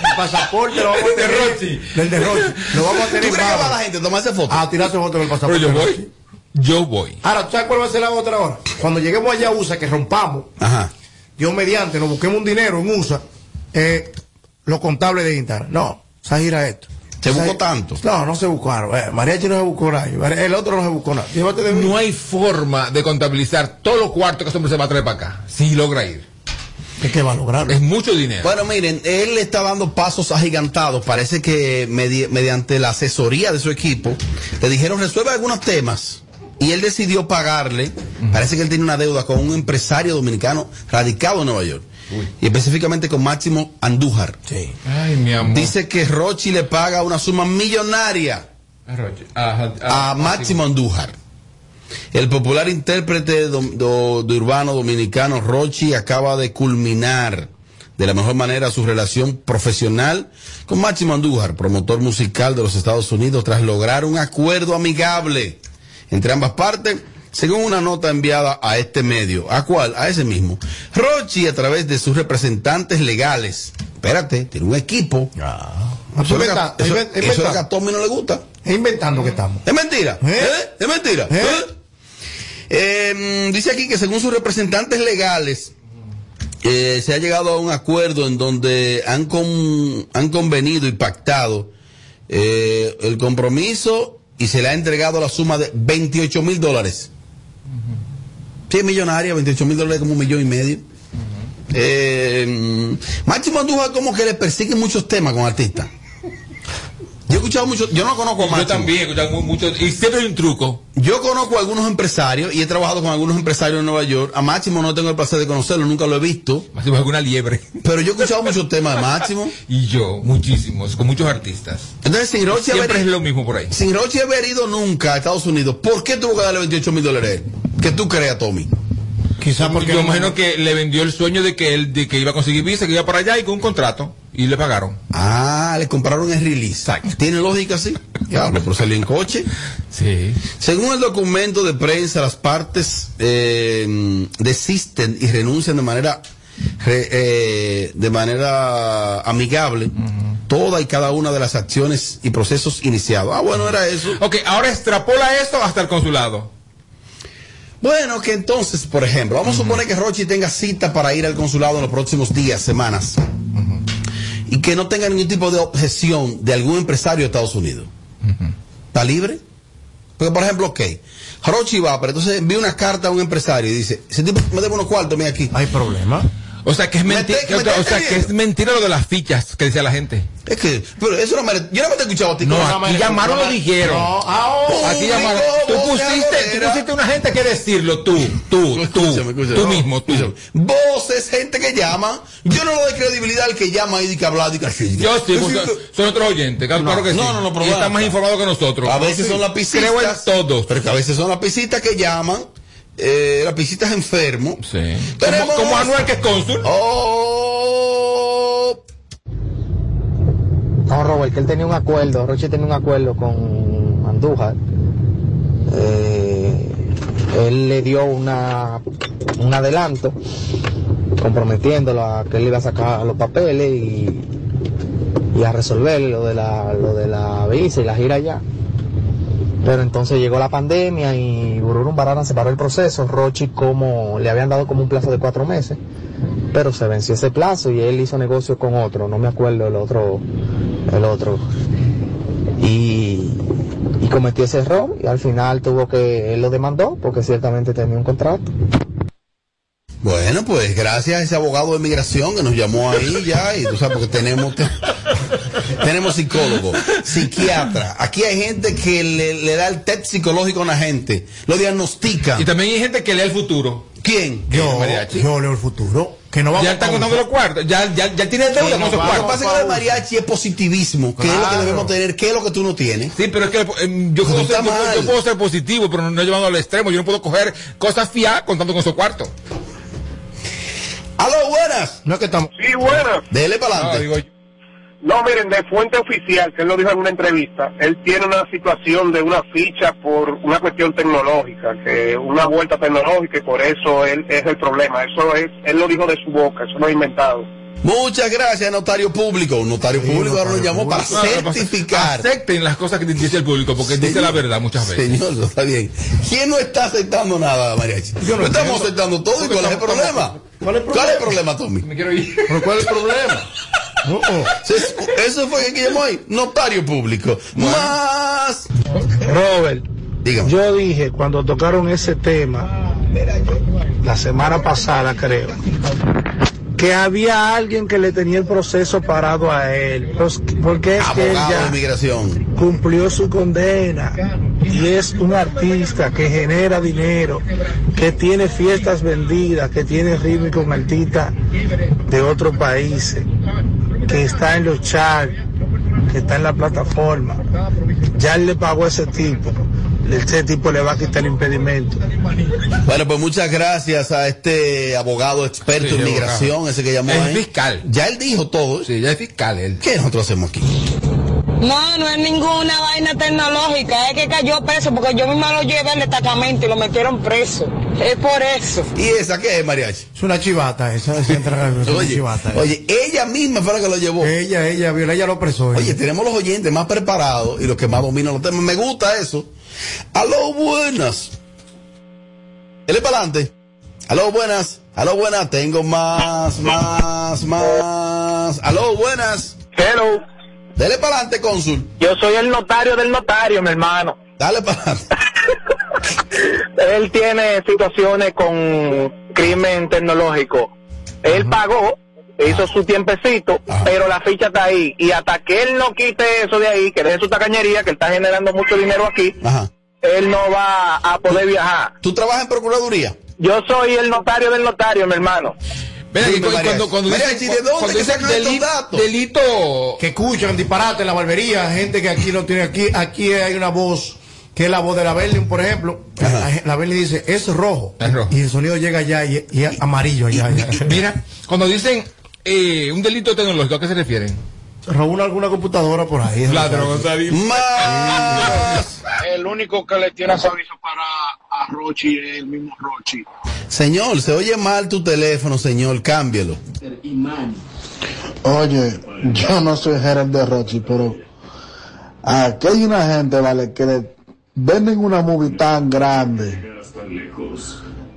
El pasaporte lo vamos a De tener. Rochi. Del de Rochi. Lo vamos a tener ¿Tú en crees que va la gente a tomarse fotos? A tirarse fotos con el Pero pasaporte. yo de voy. Yo voy. Ahora, ¿tú sabes cuál va a ser la otra hora? Cuando lleguemos allá a USA, que rompamos, Ajá. Dios mediante, nos busquemos un dinero en USA, eh, los contables de Instagram. No, esa gira esto. ¿Se buscó tanto? No, no se buscaron. Eh, Mariachi no se buscó nada. El otro no se buscó nada. Llévate de mí. No hay forma de contabilizar todos los cuartos que ese hombre se va a traer para acá. Si logra ir. Es que va a lograrlo. Es mucho dinero. Bueno, miren, él está dando pasos agigantados. Parece que medi- mediante la asesoría de su equipo le dijeron resuelve algunos temas y él decidió pagarle. Parece que él tiene una deuda con un empresario dominicano radicado en Nueva York. Y específicamente con Máximo Andújar. Ay, mi amor. Dice que Rochi le paga una suma millonaria Ajá, a Máximo Andújar. El popular intérprete do- de urbano dominicano Rochi acaba de culminar de la mejor manera su relación profesional con Máximo Andújar, promotor musical de los Estados Unidos, tras lograr un acuerdo amigable entre ambas partes, según una nota enviada a este medio. ¿A cuál? A ese mismo. Rochi, a través de sus representantes legales, espérate, tiene un equipo. Eso, es lo que a- eso- eso es lo que a Tommy no le gusta. Es inventando que estamos. Es mentira. ¿Eh? Es mentira. ¿Eh? Eh, dice aquí que según sus representantes legales, eh, se ha llegado a un acuerdo en donde han, con- han convenido y pactado eh, el compromiso y se le ha entregado la suma de 28 mil dólares. Sí, es millonaria, 28 mil dólares como un millón y medio. Eh, Máximo Andújar como que le persigue muchos temas con artistas. Yo he escuchado mucho, yo no conozco a Yo Máximo. también he escuchado mu- mucho. Y siempre hay un truco. Yo conozco a algunos empresarios y he trabajado con algunos empresarios en Nueva York. A Máximo no tengo el placer de conocerlo, nunca lo he visto. Máximo es alguna liebre. Pero yo he escuchado muchos temas de Máximo. Y yo, muchísimos, con muchos artistas. Entonces, sin Rochi Siempre haber, es lo mismo por ahí. sin Rochi haber ido nunca a Estados Unidos, ¿por qué tuvo que darle 28 mil dólares a él? Que tú creas, Tommy. Quizás porque. Yo imagino que le vendió el sueño de que él de que iba a conseguir visa, que iba para allá y con un contrato. Y le pagaron. Ah, le compraron el release. ¿Tiene lógica así? Diablo, pero salió en coche. Sí. Según el documento de prensa, las partes eh, desisten y renuncian de manera re- eh, de manera amigable toda y cada una de las acciones y procesos iniciados. Ah, bueno, era eso. Ok, ahora extrapola esto hasta el consulado. Bueno, que entonces, por ejemplo, vamos a suponer que Rochi tenga cita para ir al consulado en los próximos días, semanas, y que no tenga ningún tipo de objeción de algún empresario de Estados Unidos. ¿Está libre? Porque, por ejemplo, ok, Rochi va, pero entonces envía una carta a un empresario y dice, ese tipo me debe unos cuartos, mira aquí. Hay problema. O sea que es mentira, te- o sea que es mentira lo de las fichas que decía la gente. Es que, pero eso no me, yo no me te he escuchado a ti. No, ¿cómo? aquí llamaron lo dijeron. Aquí llamaron. Tú pusiste, tú pusiste una gente que decirlo, tú, tú, tú, Escúchame, tú No, mismo, tú. escúchame. Voces, gente que llama. Yo no le doy credibilidad al que llama y que habla. y que- Yo sí, pues, son, otros oyentes, claro, No, claro que sí. no, no, no, pero y están más informados que nosotros. A veces Sí. son las piscitas. Creo en todos. Pero que a veces son las pisitas que llaman. Eh, las pisitas enfermos. Sí. Tenemos- Como, como Anuel que es cónsul. Oh, No, Robert, que él tenía un acuerdo, Roche tenía un acuerdo con Andújar. Eh, él le dio una, un adelanto comprometiéndolo a que él iba a sacar los papeles y, y a resolver lo de la, lo de la visa y la gira allá. Pero entonces llegó la pandemia y Bururum Barana se paró el proceso. Rochi como le habían dado como un plazo de cuatro meses, pero se venció ese plazo y él hizo negocio con otro, no me acuerdo el otro, el otro. Y, cometió ese error y al final tuvo que, él lo demandó porque ciertamente tenía un contrato. Bueno, pues gracias a ese abogado de migración que nos llamó ahí ya, y tú sabes, porque tenemos, te- tenemos psicólogo, psiquiatra. Aquí hay gente que le, le da el test psicológico a una gente, lo diagnostica. Y también hay gente que lee el futuro. ¿Quién? Yo, mariachi. yo leo el futuro. Que no vamos Ya están a contando los cuartos. Ya, ya, ya tiene deuda Sí, con no esos vamos. Lo que cuartos. pasa es que el mariachi es positivismo, que es lo que Claro. debemos tener, que es lo que tú no tienes. Sí, pero es que eh, yo, puedo está ser, yo, puedo ser positivo, pero no llevando al extremo. Yo no puedo coger cosas fiadas contando con esos cuartos. ¡Aló, buenas! No es que estamos. Sí, buenas. Dele para No, adelante. No, miren, de fuente oficial, que él lo dijo en una entrevista, él tiene una situación de una ficha por una cuestión tecnológica, que una vuelta tecnológica y por eso él es el problema. Eso es, él lo dijo de su boca, eso no es inventado. Muchas gracias, notario público. Un notario público ahora notario llamó para no, lo certificar. Acepten las cosas que dice el público, porque dice Señor. la verdad muchas veces. Señor, está bien. ¿Quién no está aceptando nada, mariachi? Yo no estamos aceptando todo. ¿Y cuál es el problema? ¿Cuál es el ¿Cuál es el problema, Tommy? Me quiero ir. ¿Pero cuál es el problema? No, oh. Eso- Eso fue que llamó ahí. Notario público. Más. Robert, Dígame. yo dije cuando tocaron ese tema, la semana pasada creo, que había alguien que le tenía el proceso parado a él, pues, porque es que él ya cumplió su condena. Y es un artista que genera dinero, que tiene fiestas vendidas, que tiene ritmo con artistas de otros países, que está en los charts, que está en la plataforma. Ya él le pagó a ese tipo, ese tipo le va a quitar el impedimento. Bueno, pues muchas gracias a este abogado experto Sí, en migración, abogado. ese que llamó. Es ahí. fiscal. Ya él dijo todo. Sí, ya es fiscal él. ¿Qué nosotros hacemos aquí? No, no es ninguna vaina tecnológica, es que cayó preso porque yo misma lo llevé al destacamento y lo metieron preso. Es por eso. ¿Y esa qué es, Mariachi? Es una chivata, esa, es una Oye, chivata. eh. oye, ella misma fue la que lo llevó. Ella, ella, viola, ella lo presó. Oye, tenemos los oyentes más preparados y los que más dominan los temas. Me gusta eso. Aló, buenas. Él es para adelante. Aló, buenas. Aló, buenas. Tengo más, más, más. Aló, buenas. Hello. Dele para adelante, cónsul. Yo soy el notario del notario, mi hermano. Dale para adelante. Él tiene situaciones con crimen tecnológico. Él pagó, hizo su tiempecito, pero la ficha está ahí. Y hasta que él no quite eso de ahí, que deje su tacañería, que él está generando mucho dinero aquí, él no va a poder viajar. ¿Tú trabajas en Procuraduría? Yo soy el notario del notario, mi hermano. Ven cuando, cuando Mariachi, dicen, ¿de dónde cuando que dicen sacan estos deli- datos? delito, que escuchan disparate en la barbería, gente que aquí no tiene aquí, aquí hay una voz que es la voz de la Berlin, por ejemplo. La, la Berlin dice, es rojo. Y el sonido llega allá y, y es amarillo allá. allá. mira, cuando dicen eh, un delito tecnológico, ¿a qué se refieren? Una- alguna computadora por ahí. Ladrón. Más. El único que le tiene aviso para a Rochi es el mismo Rochi. Señor, se oye mal tu teléfono, señor. Cámbielo. Oye, yo no soy gerente de Rochi, pero aquí hay una gente, vale, que le venden una movie tan grande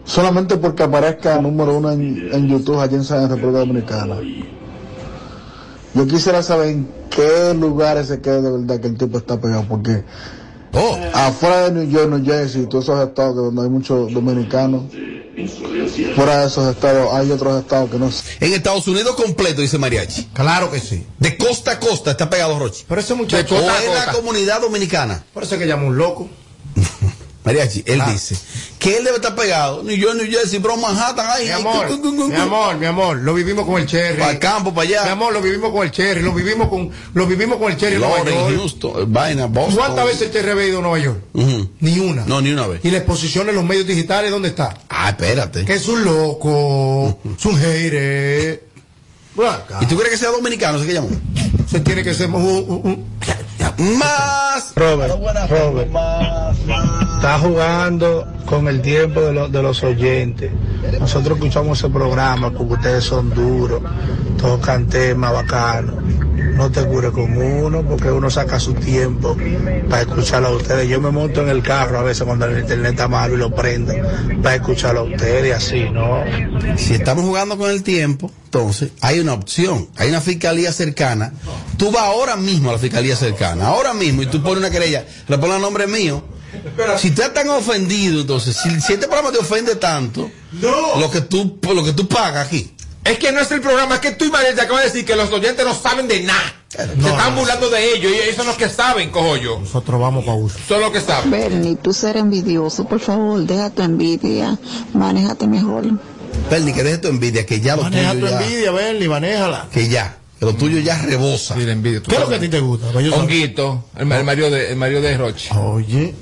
solamente porque aparezca número uno en, en YouTube allí en San República Dominicana. Yo quisiera saber en qué lugares se queda de verdad que el tipo está pegado, porque afuera de New York, New Jersey, todos esos estados donde hay muchos dominicanos, fuera de esos estados hay otros estados que no En Estados Unidos completo, dice Mariachi. Claro que sí. De costa a costa está pegado Rochi. Pero ese muchacho. o en la comunidad dominicana. Por eso es que llama un loco. Mariachi, él dice que él debe estar pegado. New York, New Jersey, Bronx, Manhattan. Ay, Mi amor, cu- cu- cu- mi amor, mi amor, lo vivimos con el Cherry. Para el campo, para allá. Mi amor, lo vivimos con el Cherry, lo vivimos con, lo vivimos con el Cherry Lawrence. Houston, vaina, Boston. ¿Cuántas veces el Cherry había ido a Nueva York? Ni una. No, ni una vez. Y la exposición en los medios digitales, ¿dónde está? Ah, espérate. Que es un loco, es un hater. ¿Y tú crees que sea dominicano? ¿Se que llamó? Se tiene que ser un, un- un- Más. Robert, Robert, está jugando con el tiempo de, los- de los oyentes. Nosotros escuchamos ese programa porque ustedes son duros, tocan temas bacanos. No te cures con uno porque uno saca su tiempo para escucharlo a ustedes. Yo me monto en el carro a veces cuando el internet está malo y lo prendo para escucharlo a ustedes y así, ¿no? Si estamos jugando con el tiempo, entonces hay una opción, hay una fiscalía cercana. Tú vas ahora mismo a la fiscalía cercana, ahora mismo, y tú pones una querella, le pones el nombre mío. Si tú estás tan ofendido, entonces, si, si este programa te ofende tanto, lo que tú lo que tú pagas aquí. Es que no es el programa, es que tú y María te acabas de decir que los oyentes no saben de nada. Se están burlando de ellos y ellos son los que saben, cojo yo. Nosotros vamos para uso. Son los que saben. Bernie, tú ser envidioso, por favor, deja tu envidia, manéjate mejor. Perni, que deje tu envidia, que ya lo Maneja tu ya, envidia, Bernie, manéjala. que ya, que lo tuyo ya rebosa. Sí, la envidia. ¿Qué es lo que a ti te gusta? Pues Honguito, el, el marido de, el marido de Roche. Oye,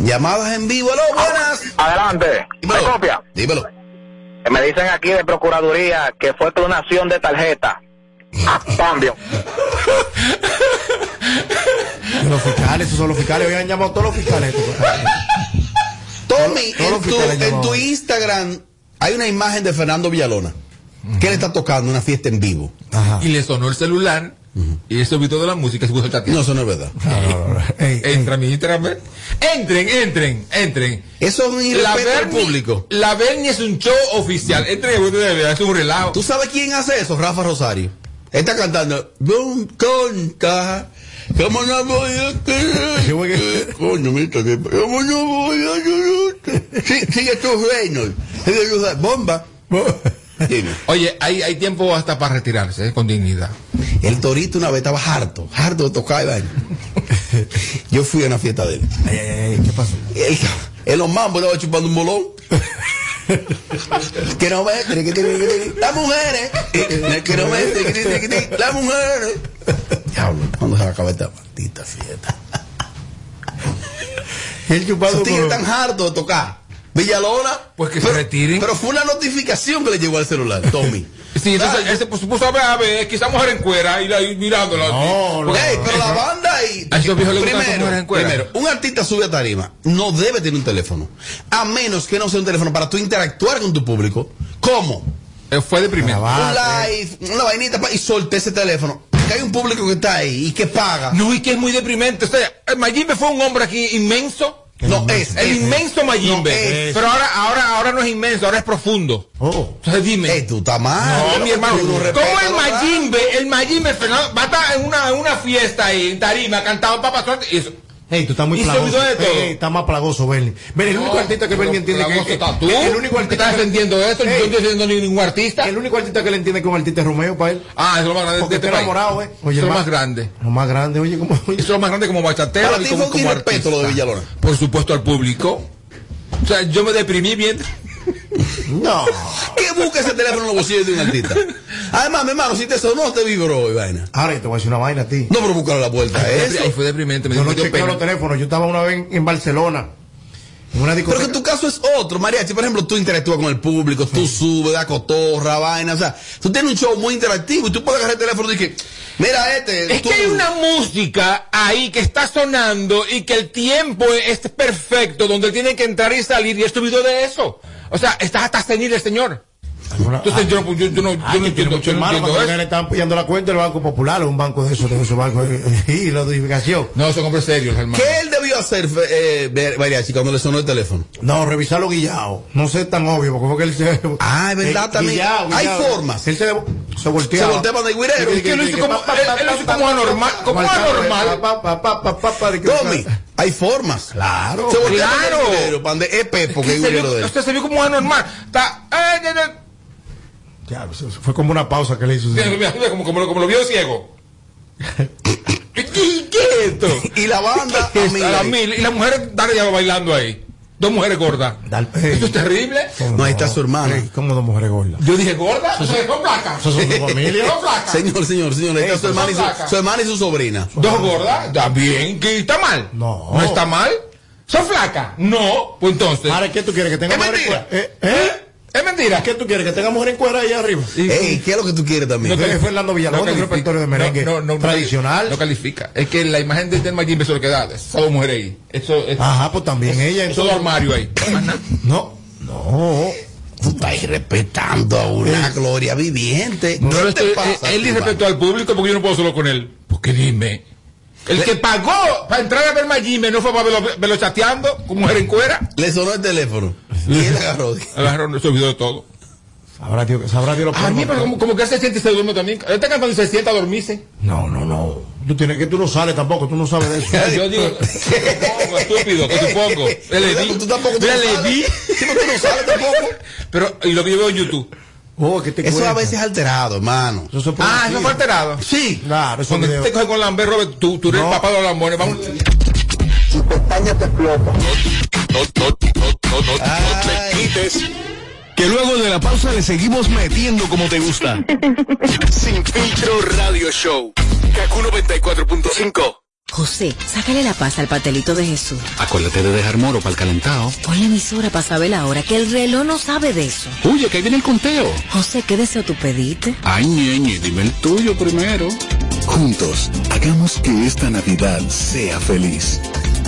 Llamadas en vivo, aló, buenas. Adelante. ¿Me Dímelo. copia? Dímelo. Me dicen aquí de Procuraduría que fue clonación de tarjeta. Cambio. los fiscales, esos son los fiscales, habían llamado todos los fiscales. Tommy, Todos los en tu, fiscales en tu Instagram hay una imagen de Fernando Villalona. que le está tocando? Una fiesta en vivo. Y le sonó el celular y él se olvidó de la música y se puso a chatear. No, eso no es verdad. Entra. Entren, entren, entren. Eso es un irrespeto al Berni- público. La Berni es un show oficial. Entren y ustedes vean, es un relajo. ¿Tú sabes quién hace eso? Rafa Rosario. Él está cantando. Don conta. ¿Cómo no voy a querer? Coño, mira, que- ¿cómo no voy a querer? Sí, Sigue tu reino. Bomba. Oye, hay, hay tiempo hasta para retirarse, eh, con dignidad. El torito una vez estaba harto, harto de tocar y vaina. Yo fui a una fiesta de él. Ay, ay, ay, ¿qué pasó? Él, en los mambos estaba chupando un bolón. que no me triqui, triqui, triqui, las mujeres que no me triqui, triqui, las mujeres diablo cuando se va a acabar esta maldita fiesta el chupado esos tigres con- tan harto de tocar Villalona Pues que se retiren. pero fue una notificación que le llegó al celular Tommy Sí, entonces él se puso, puso a ver, a ver, quizá mujer en cuera y, la, y mirándola. No, no. Ey, pero la banda y A esos viejos les gustan esas mujeres en cuera. primero, un artista sube a tarima, no debe tener un teléfono, a menos que no sea un teléfono para tú interactuar con tu público. ¿Cómo? Eh, Fue deprimente. un live, una vainita y solté ese teléfono. Que hay un público que está ahí y que paga. No, y que es muy deprimente. O sea, Mayimbe fue un hombre aquí inmenso. No, es, El inmenso Mayimbe. No. Pero ahora, ahora, ahora no es inmenso, ahora es profundo. Oh. Entonces dime. Ey, tú estás mal. No, mi hermano. ¿Cómo el Mayimbe, el Mayimbe, Fernando, va a estar en una, en una fiesta ahí, en tarima, cantando Papa Suerte, y eso. Ey, tú estás muy plagoso. olvidó de todo. Ey, está más plagoso, Bernie. Bernie, el único No, artista que Bernie entiende que, que- tú. el único ¿Qué artista estás defendiendo esto? Yo Ey, no estoy defendiendo ningún artista. El único artista que le entiende que un artista es Romeo para él. Ah, eso es lo más grande Porque este enamorado, eh. Oye, Eso es lo más grande. Lo más grande, oye, como. Eso es lo más grande como bachatero y como, como irrespeto lo de. Villalona. Por supuesto al público. O sea, yo me deprimí bien. No. ¿Qué busca ese teléfono en los bolsillos de un artista? Además, mi hermano, si te sonó, te vibró y vaina. Ahora yo te voy a decir una vaina a ti. No, pero búscale la vuelta a eso. Ahí fue deprimente. Me Yo no chequeo los teléfonos. Yo estaba una vez en Barcelona. Una Pero que tu caso es otro, Mariachi. Por ejemplo, tú interactúas con el público, tú subes, da cotorra, vaina. O sea, tú tienes un show muy interactivo y tú puedes agarrar el teléfono y que, mira este. Es tú- que hay una música ahí que está sonando y que el tiempo es perfecto, donde tiene que entrar y salir, y esto video de eso. O sea, está hasta senil el señor. Entonces yo, no- yo, yo no, yo Ay, no entiendo, mucho yo no hermano, le están pillando la cuenta del Banco Popular, un banco de esos, de esos bancos, eh, y la notificación. No, son hombres serios, hermano. ¿Qué él debió hacer, eh, Mariachi, cuando le sonó el teléfono? No, revisarlo guillado. No sé tan obvio, porque fue que él se. Ah, es verdad, Eh, también. guillao, Hay guillao. formas. Él se, se voltea. Se voltea para el guirero. Es que él lo hizo como- él- él lo hizo como anormal, como anormal. Tommy, hay formas. Claro. Se voltea para Claro. el guirero, para donde es Pepo, que Es guirero de él. usted se vio como anormal. Está, eh, eh, eh. Ya, eso fue como una pausa que le hizo. Como, como, lo- como lo vio ciego. ¿Qué, qué es esto? Y la banda, ¿Qué a mí, A mil. Y la mujer dale ya bailando ahí. Dos mujeres gordas. Dal- Esto es terrible. No, ahí está su hermana. ¿Cómo dos mujeres gordas? Yo dije gorda, sea, son flacas. Eso son familia. Son flacas. Señor, señor, señor, ahí está su hermana, y son su, flacas. su hermana y su sobrina. Dos gordas, está bien. ¿Qué está mal? No. ¿No está mal? ¿Son flacas? No. Pues entonces. Ahora, ¿qué tú quieres? ¿Que tenga Es mentira. ¿Eh? ¿Eh? Es mentira. ¿Qué tú quieres? ¿Que tenga mujer en cuera ahí arriba? Ey, ¿qué es lo que tú quieres también? No, es Fernando Villalobos, califica. repertorio de merengue No, no, no, tradicional. No califica. Es que la imagen de del Mayimbe es lo que da. Esa dos mujeres ahí. Eso es. Ajá, pues también ella. Eso Entonces, armario ahí. No, no. Tú estás irrespetando a una gloria viviente. No ¿Qué le te estoy, pasa, él tú, irrespetó al público porque yo no puedo solo con él. Porque dime. El que pagó para entrar a ver Mayimbe no fue para verlo, verlo chateando con mujer en cuera. Le sonó el teléfono. Y él agarró. Agarró, se olvidó de todo. Sabrá Dios, sabrá Dios lo A mí, pero como, como que él se siente y se duerme también. Él está cantando y se sienta a dormirse. No, no, no. Tú tienes que tú no sales tampoco, tú no sabes de eso. Yo digo, supongo, estúpido, que supongo. Le di. Tú tampoco tú Mira, no le di. Sí, pero tú no sales tampoco. Pero, y lo que yo veo en YouTube. Oh, que te Eso a veces es alterado, hermano. Eso Ah, eso fue alterado. Sí. Claro, eso Cuando te coges con Lambert, Robert, tú, tú eres No. el papá de los lambones. Vamos. No, no, no, no, no, no te quites. Que luego de la pausa le seguimos metiendo como te gusta. Sin filtro radio show. Kaku 94.5. José, sácale la paz al patelito de Jesús. Acuérdate de dejar moro para el calentado. Pon la emisora para saber la hora, que el reloj no sabe de eso. Oye, que ahí viene el conteo. José, ¿qué deseo tú pediste? Ay, ñeñe, dime el tuyo primero. Juntos, hagamos que esta Navidad sea feliz.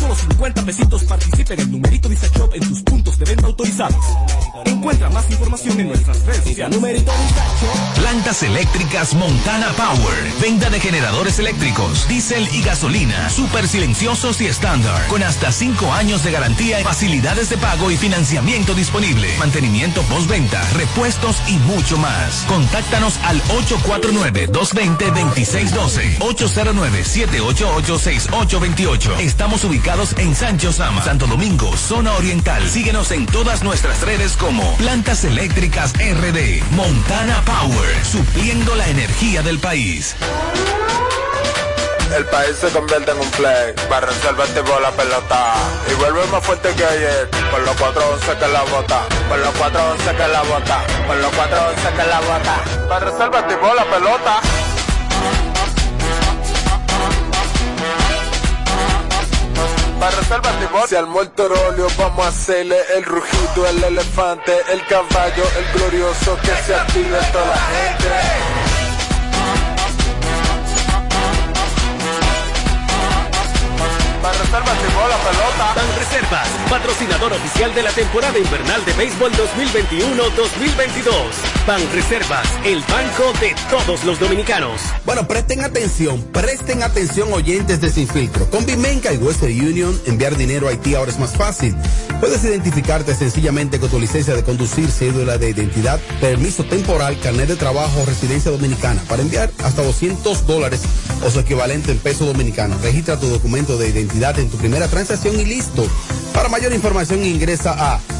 Solo 50 pesitos participa en el numerito disacho en tus puntos de venta autorizados. En Encuentra más información en nuestras redes sociales. Numerito Disacho. Plantas eléctricas Montana Power. Venta de generadores eléctricos, diésel y gasolina. Súper silenciosos y estándar. Con hasta 5 años de garantía, facilidades de pago y financiamiento disponible. Mantenimiento postventa, repuestos y mucho más. Contáctanos al 849-220-2612. 809-788-6828. Estamos ubicados en Sancho Sama, Santo Domingo, zona oriental. Síguenos en todas nuestras redes como Plantas Eléctricas RD. Montana Power. Supliendo la energía del país. El país se convierte en un play. Para reservar tipo la pelota. Y vuelve más fuerte que ayer. Por los 411 que la bota. Por los 411 que la bota. Por los 411 que la bota. Para reservar tipo la pelota. Para reservar tipo. Si al muerto rolio vamos a hacerle el rugido, el elefante, el caballo, el glorioso que se active toda la gente. Para reservas tipo la pelota. Ban Reservas, patrocinador oficial de la temporada invernal de béisbol 2021-2022. Ban Reservas, el banco de todos los dominicanos. Bueno, presten atención, presten atención oyentes de Sin Filtro. Con Bimenca y Western Union, enviar dinero a Haití ahora es más fácil. Puedes identificarte sencillamente con tu licencia de conducir, cédula de identidad, permiso temporal, carnet de trabajo o residencia dominicana para enviar hasta 200 dólares o su equivalente en peso dominicano. Registra tu documento de identidad en tu primera transacción y listo. Para mayor información ingresa a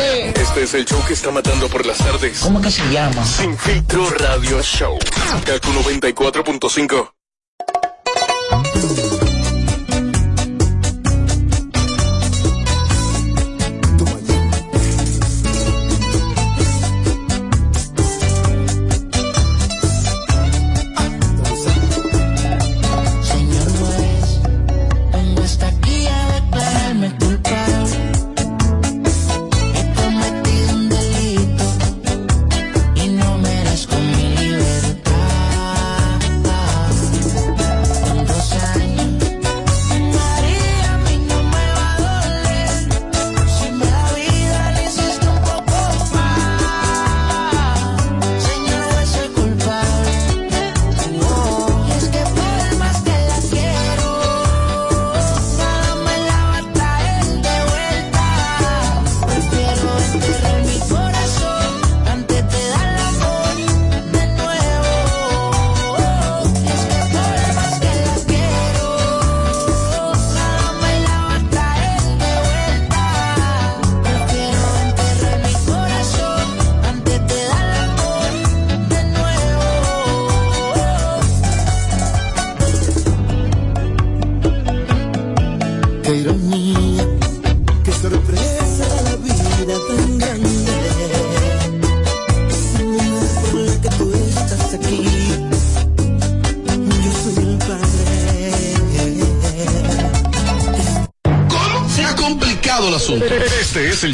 Este es el show que está matando por las tardes. ¿Cómo que se llama? Sin filtro radio show. Kaku 94.5.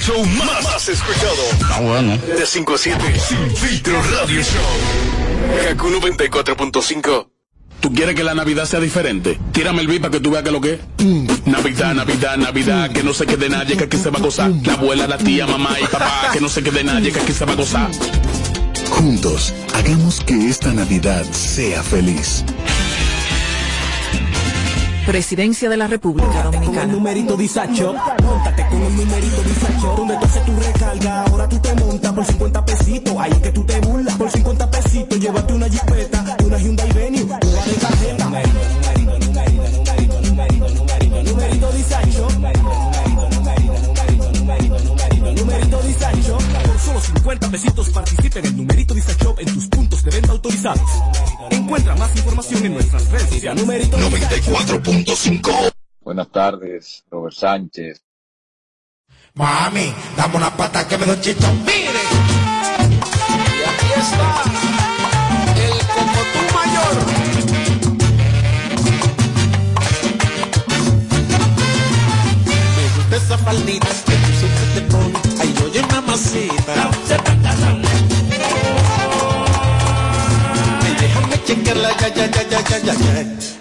show más, más escuchado. Ah, bueno. De 5 a 7. Sin filtro radio show. Kaku 94.5. ¿Tú quieres que la Navidad sea diferente? Tírame el beat para que tú veas que lo que es. Navidad, Navidad, Navidad, que no se quede nadie, que aquí se va a gozar. La abuela, la tía, mamá y papá, que no se quede nadie, que aquí se va a gozar. Juntos, hagamos que esta Navidad sea feliz. Presidencia de la República Con el Dominicana. numerito disacho, montate con el numerito disacho, donde tú haces tu recarga, ahora tú te montas por 50 pesitos, ahí es que tú te burlas, por 50 pesitos, llévate una jipeta, una Hyundai Venue, nueva de tarjeta. Numerito, numerito, numerito, numerito, numerito, numerito, numerito disacho, numerito disacho, por solo 50 pesitos participa en el numerito disacho en tus puntos de venta autorizados. Encuentra más información en nuestras redes sociales. Numerito 94.5. Buenas tardes, Robert Sánchez. Mami, dame una pata que me doy chito. Mire. Y aquí está el como tú mayor. Me gusta esa faldita que tú siempre te pones. Ay, oye, mamacita. No, se Ay, déjame chequearla, ya, ya, ya, ya, ya, ya. ya.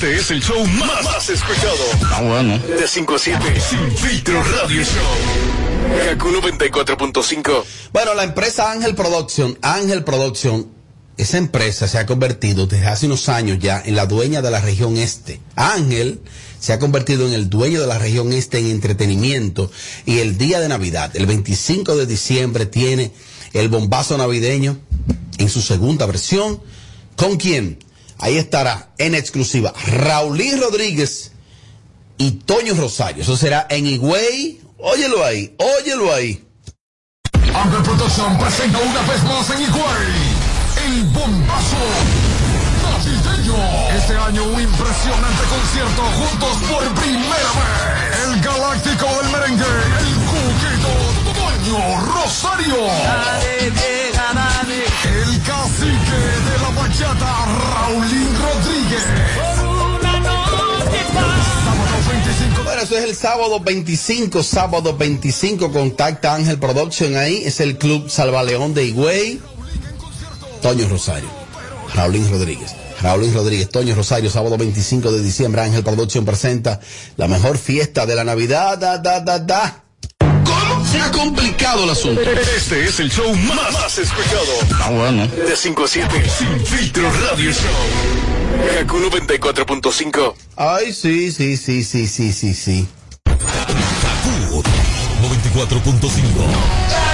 Este es el show más, más escuchado. Ah, bueno. De 5 a 7. Sin filtro radio show. Kaku 94.5. Bueno, la empresa Ángel Production, Ángel Production, esa empresa se ha convertido desde hace unos años ya en la dueña de la región este. Ángel se ha convertido en el dueño de la región este en entretenimiento y el día de Navidad, el 25 de diciembre, tiene el bombazo navideño en su segunda versión. ¿Con quién? Ahí estará en exclusiva Raulín Rodríguez y Toño Rosario. Eso será en Higüey. Óyelo ahí, óyelo ahí. Ángel Production presenta una vez más en Iguay el bombazo navideño. Este año un impresionante concierto juntos por primera vez. El galáctico del merengue, el cuquito Toño Rosario. El cacique de Raulín Rodríguez. Sábado 25 Bueno, eso es el sábado 25, sábado 25, contacta Ángel Production ahí, es el Club Salvaleón de Higüey, Toño Rosario, Raulín Rodríguez. Raulín Rodríguez, Toño Rosario, sábado 25 de diciembre, Ángel Production presenta la mejor fiesta de la Navidad, da, da, da, da. Se ha complicado el asunto. Este es el show más, más escuchado. Ah, bueno. De 5 a 7. Sin filtro radio show. Kaku 94.5. Ay, sí, sí, sí, sí, sí, sí, sí. 94.5.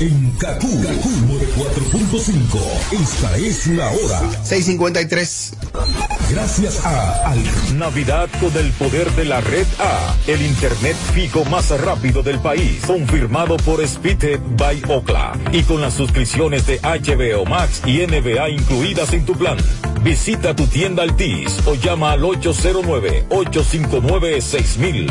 En Kaku, Kaku 4.5. Esta es la hora. 6.53. Gracias a Al. Navidad con el poder de la red A. El internet fijo más rápido del país. Confirmado por Speedhead by Ocla. Y con las suscripciones de HBO Max y NBA incluidas en tu plan. Visita tu tienda Altis o llama al 809 859 6000.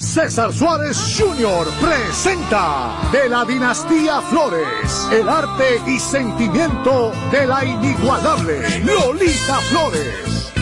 César Suárez Jr. presenta de la dinastía Flores, el arte y sentimiento de la inigualable Lolita Flores.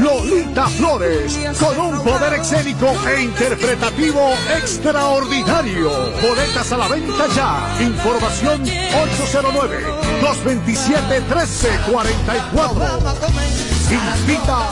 Lolita Flores, con un poder escénico e interpretativo extraordinario. Boletas a la venta ya. Información 809 227 1344. Invita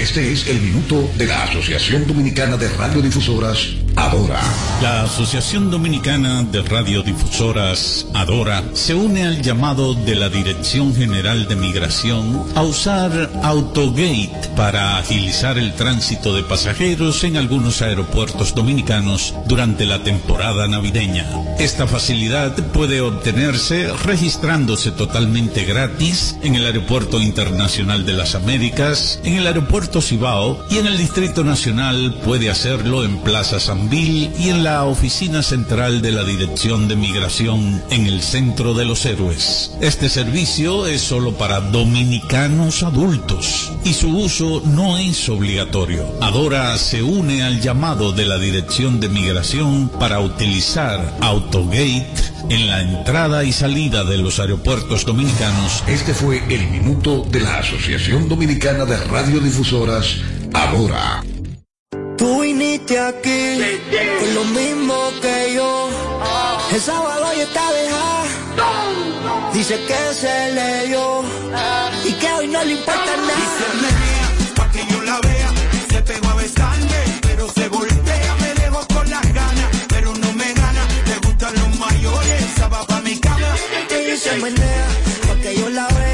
Este es el minuto de la Asociación Dominicana de Radiodifusoras, Adora. La Asociación Dominicana de Radiodifusoras, Adora, se une al llamado de la Dirección General de Migración a usar Autogate para agilizar el tránsito de pasajeros en algunos aeropuertos dominicanos durante la temporada navideña. Esta facilidad puede obtenerse registrándose totalmente gratis en el Aeropuerto Internacional de las Américas, en el Aeropuerto Cibao y en el Distrito Nacional puede hacerlo en Plaza Sambil y en la oficina central de la Dirección de Migración en el Centro de los Héroes. Este servicio es solo para dominicanos adultos y su uso no es obligatorio. Adora se une al llamado de la Dirección de Migración para utilizar Autogate en la entrada y salida de los aeropuertos dominicanos. Este fue el minuto de la Asociación Dominicana de Radiodifusoras, Adora. Tú viniste aquí con lo mismo que yo. El sábado ya está dejada. Dice que se leyó y que hoy no le importa nada. Se menea pa' que yo la vea.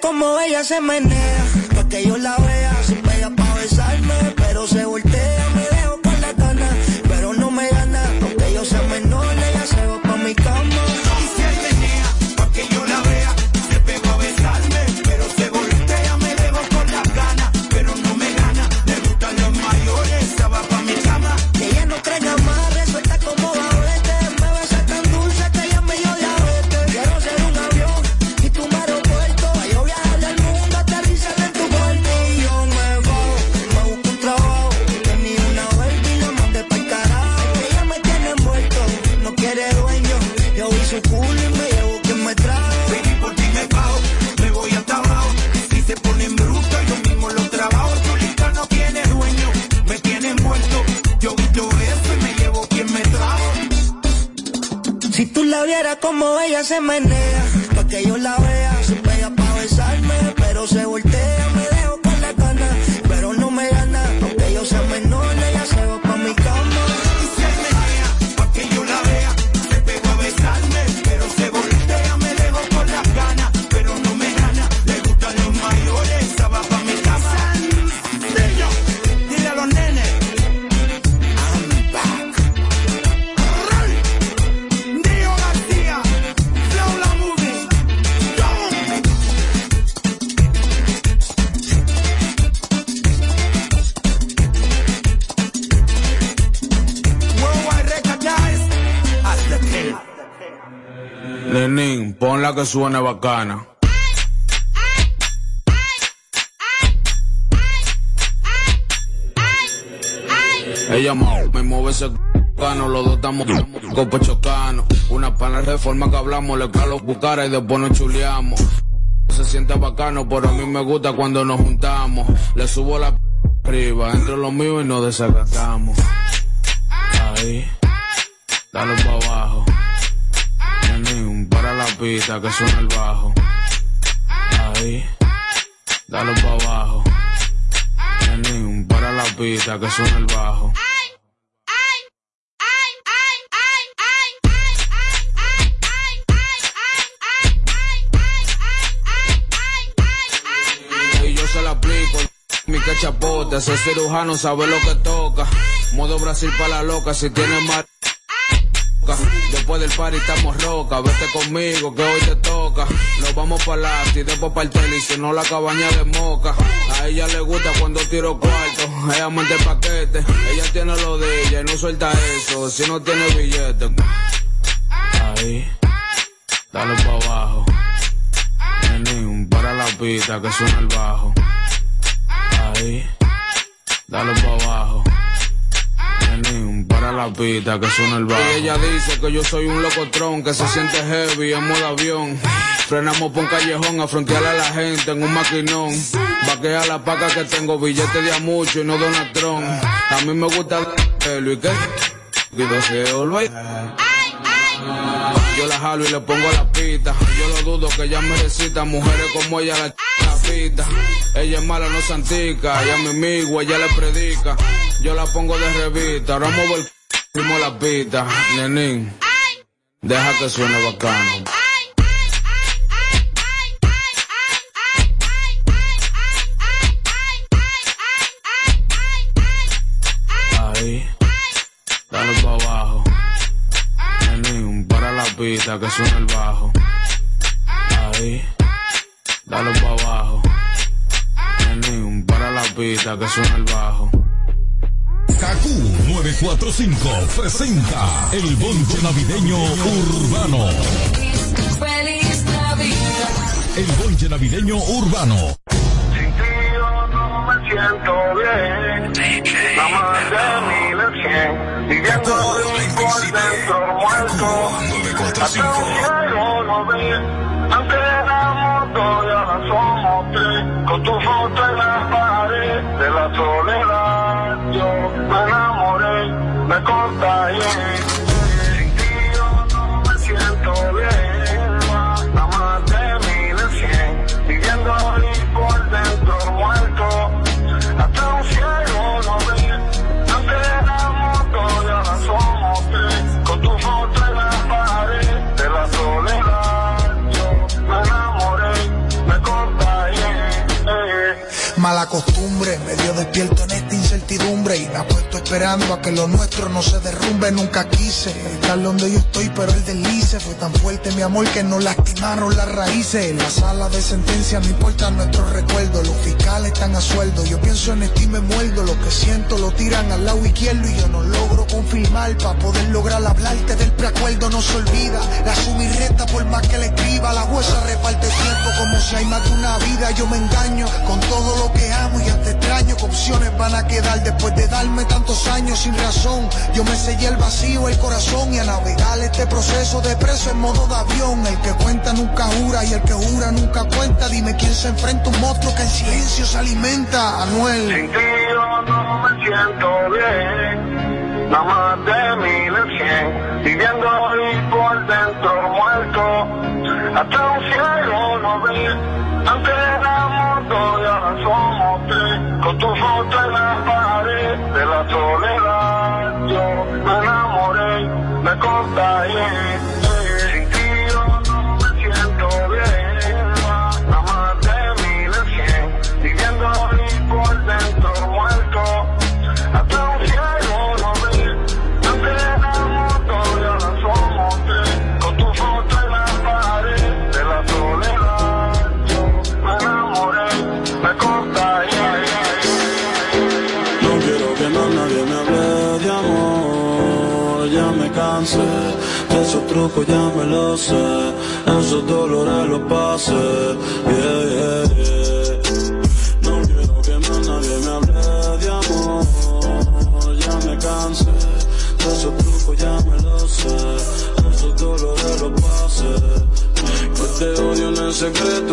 Como ella se menea, pa' que yo la vea, como ella suene bacana. Ella me mueve ese cano, los dos estamos copo chocano. Una pana reforma que hablamos, le calo bucara y después nos chuleamos. Se siente bacano, pero a mí me gusta cuando nos juntamos. Le subo la arriba, entre los míos y nos pa' que suena el bajo. Ahí, dale pa' abajo. Lenín, para la pista que suena el bajo. Y yo se la aplico. Mi cachapote, ese cirujano sabe lo que toca. Modo Brasil para la loca, si tiene más. Del party estamos roca, vete conmigo que hoy te toca. Nos vamos para la y después para el y si no la cabaña de moca. A ella le gusta cuando tiro cuarto, ella monta el paquete. Ella tiene lo de ella y no suelta eso, si no tiene billete. Ahí, dale pa' abajo. Lenín, para la pista que suena el bajo. Ahí, dale pa' abajo. Para la pista que suena el bajo. Y ella dice que yo soy un locotrón que se siente heavy en modo avión. Frenamos por un callejón a frontearle a la gente en un maquinón. Vaquea la paca que tengo billete de a mucho y no Donatron. A mí me gusta el y olvay. Yo la jalo y le pongo la pita. Yo lo dudo que ella me recita. Mujeres como ella la, la pita. Ella es mala, no santica. Ella es mi amigo, ella le predica. Yo la pongo de revista. Ahora muevo el c- la pita. Nenín, deja que suene bacano. Ahí, dale pa' abajo. Nenín, para la pista que suena el bajo. Ahí, dale pa' abajo. Nenín, para la pista que suena el bajo. Kaku 945 presenta el bonche navideño urbano. Feliz Navidad. El bonche navideño urbano. no me siento bien. Nada más de mil en cien. Viviendo por dentro muerto. Hasta un cielo no ve. Despierto en esta incertidumbre y me apuesto esperando a que lo nuestro no se derrumbe. Nunca quise estar donde yo estoy, pero el deslice fue tan fuerte mi amor que nos lastimaron las raíces. En la sala de sentencia no importan nuestros recuerdos, los fiscales están a sueldo. Yo pienso en esto y me muerdo, lo que siento lo tiran al lado izquierdo y yo no logro confirmar para poder lograr hablarte del preacuerdo. No se olvida, la resta por más que le escriba, la huesa reparte tiempo como si hay más de una vida. Yo me engaño con todo lo que amo y hasta extraño que opciones van a quedar después de darme tantos años sin razón. Yo me sellé el vacío, el corazón y a navegar este proceso de preso en modo de avión. El que cuenta nunca jura y el que jura nunca cuenta. Dime quién se enfrenta a un monstruo que en silencio se alimenta, Anuel. Sin ti yo no me siento bien, nada más de mil cien. Viviendo hoy por dentro muerto, hasta un cielo no ve. Antes éramos dos y ahora somos tres, con tu foto en. la tolera trucos ya me lo sé, esos dolores los pasé,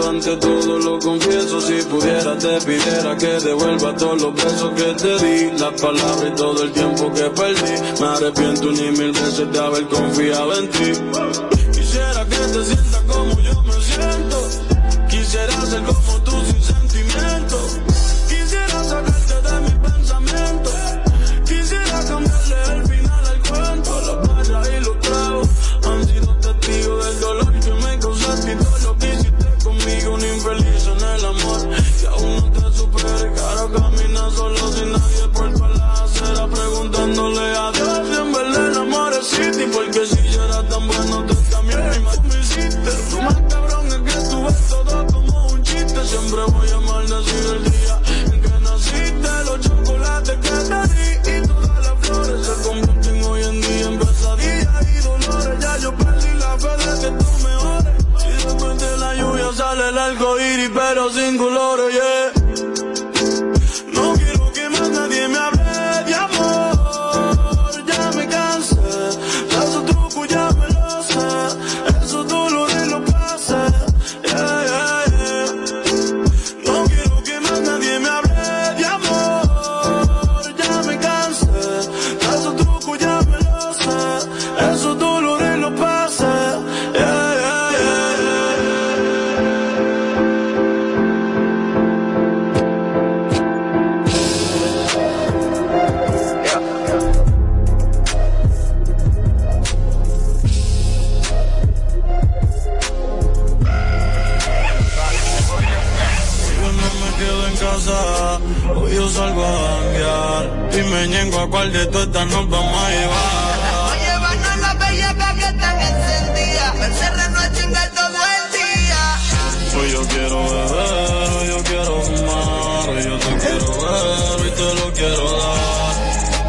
ante todo lo confieso. Si pudiera, te pidiera que devuelva todos los besos que te di, las palabras y todo el tiempo que perdí. Me arrepiento ni mil veces de haber confiado en ti. Nos vamos a llevar. Llevarnos la bellaca que están encendidas. Encerrarnos a chingar todo el día. Hoy yo quiero beber, hoy yo quiero fumar, hoy yo te quiero ver, hoy te lo quiero dar.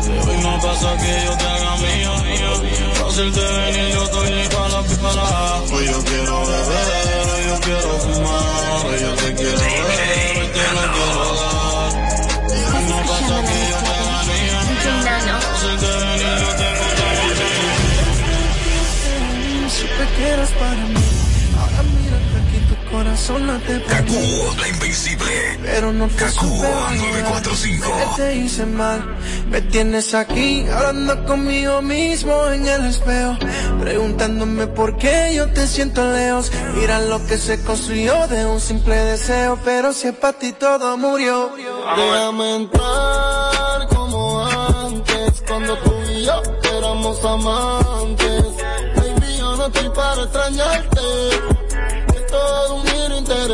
De hoy no pasa que yo te haga mío, mío, mío. Fácil de venir, yo estoy para la pistola. Mí. la invencible. Pero no te Kaku supe valorar. 945. Que te hice mal. Me tienes aquí hablando conmigo mismo en el espejo. Preguntándome por qué yo te siento lejos. Mira lo que se construyó de un simple deseo. Pero si es para ti todo murió. Déjame entrar como antes, cuando tú y yo éramos amantes. Baby, yo no estoy para extrañarte.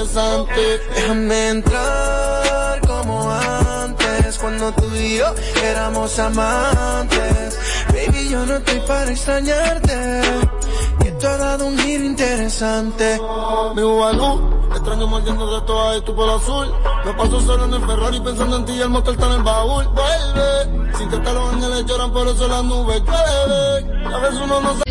Déjame entrar como antes, cuando tú y yo éramos amantes. Baby, yo no estoy para extrañarte. Que tú has dado un giro interesante. Mi Ubalú, extraño mordiendo de todas y tú por azul. Me paso solo en el Ferrari pensando en ti y el motor está en el baúl. Vuelve, sin que los ángeles lloran, por eso las nubes llueven. A veces uno no sabe.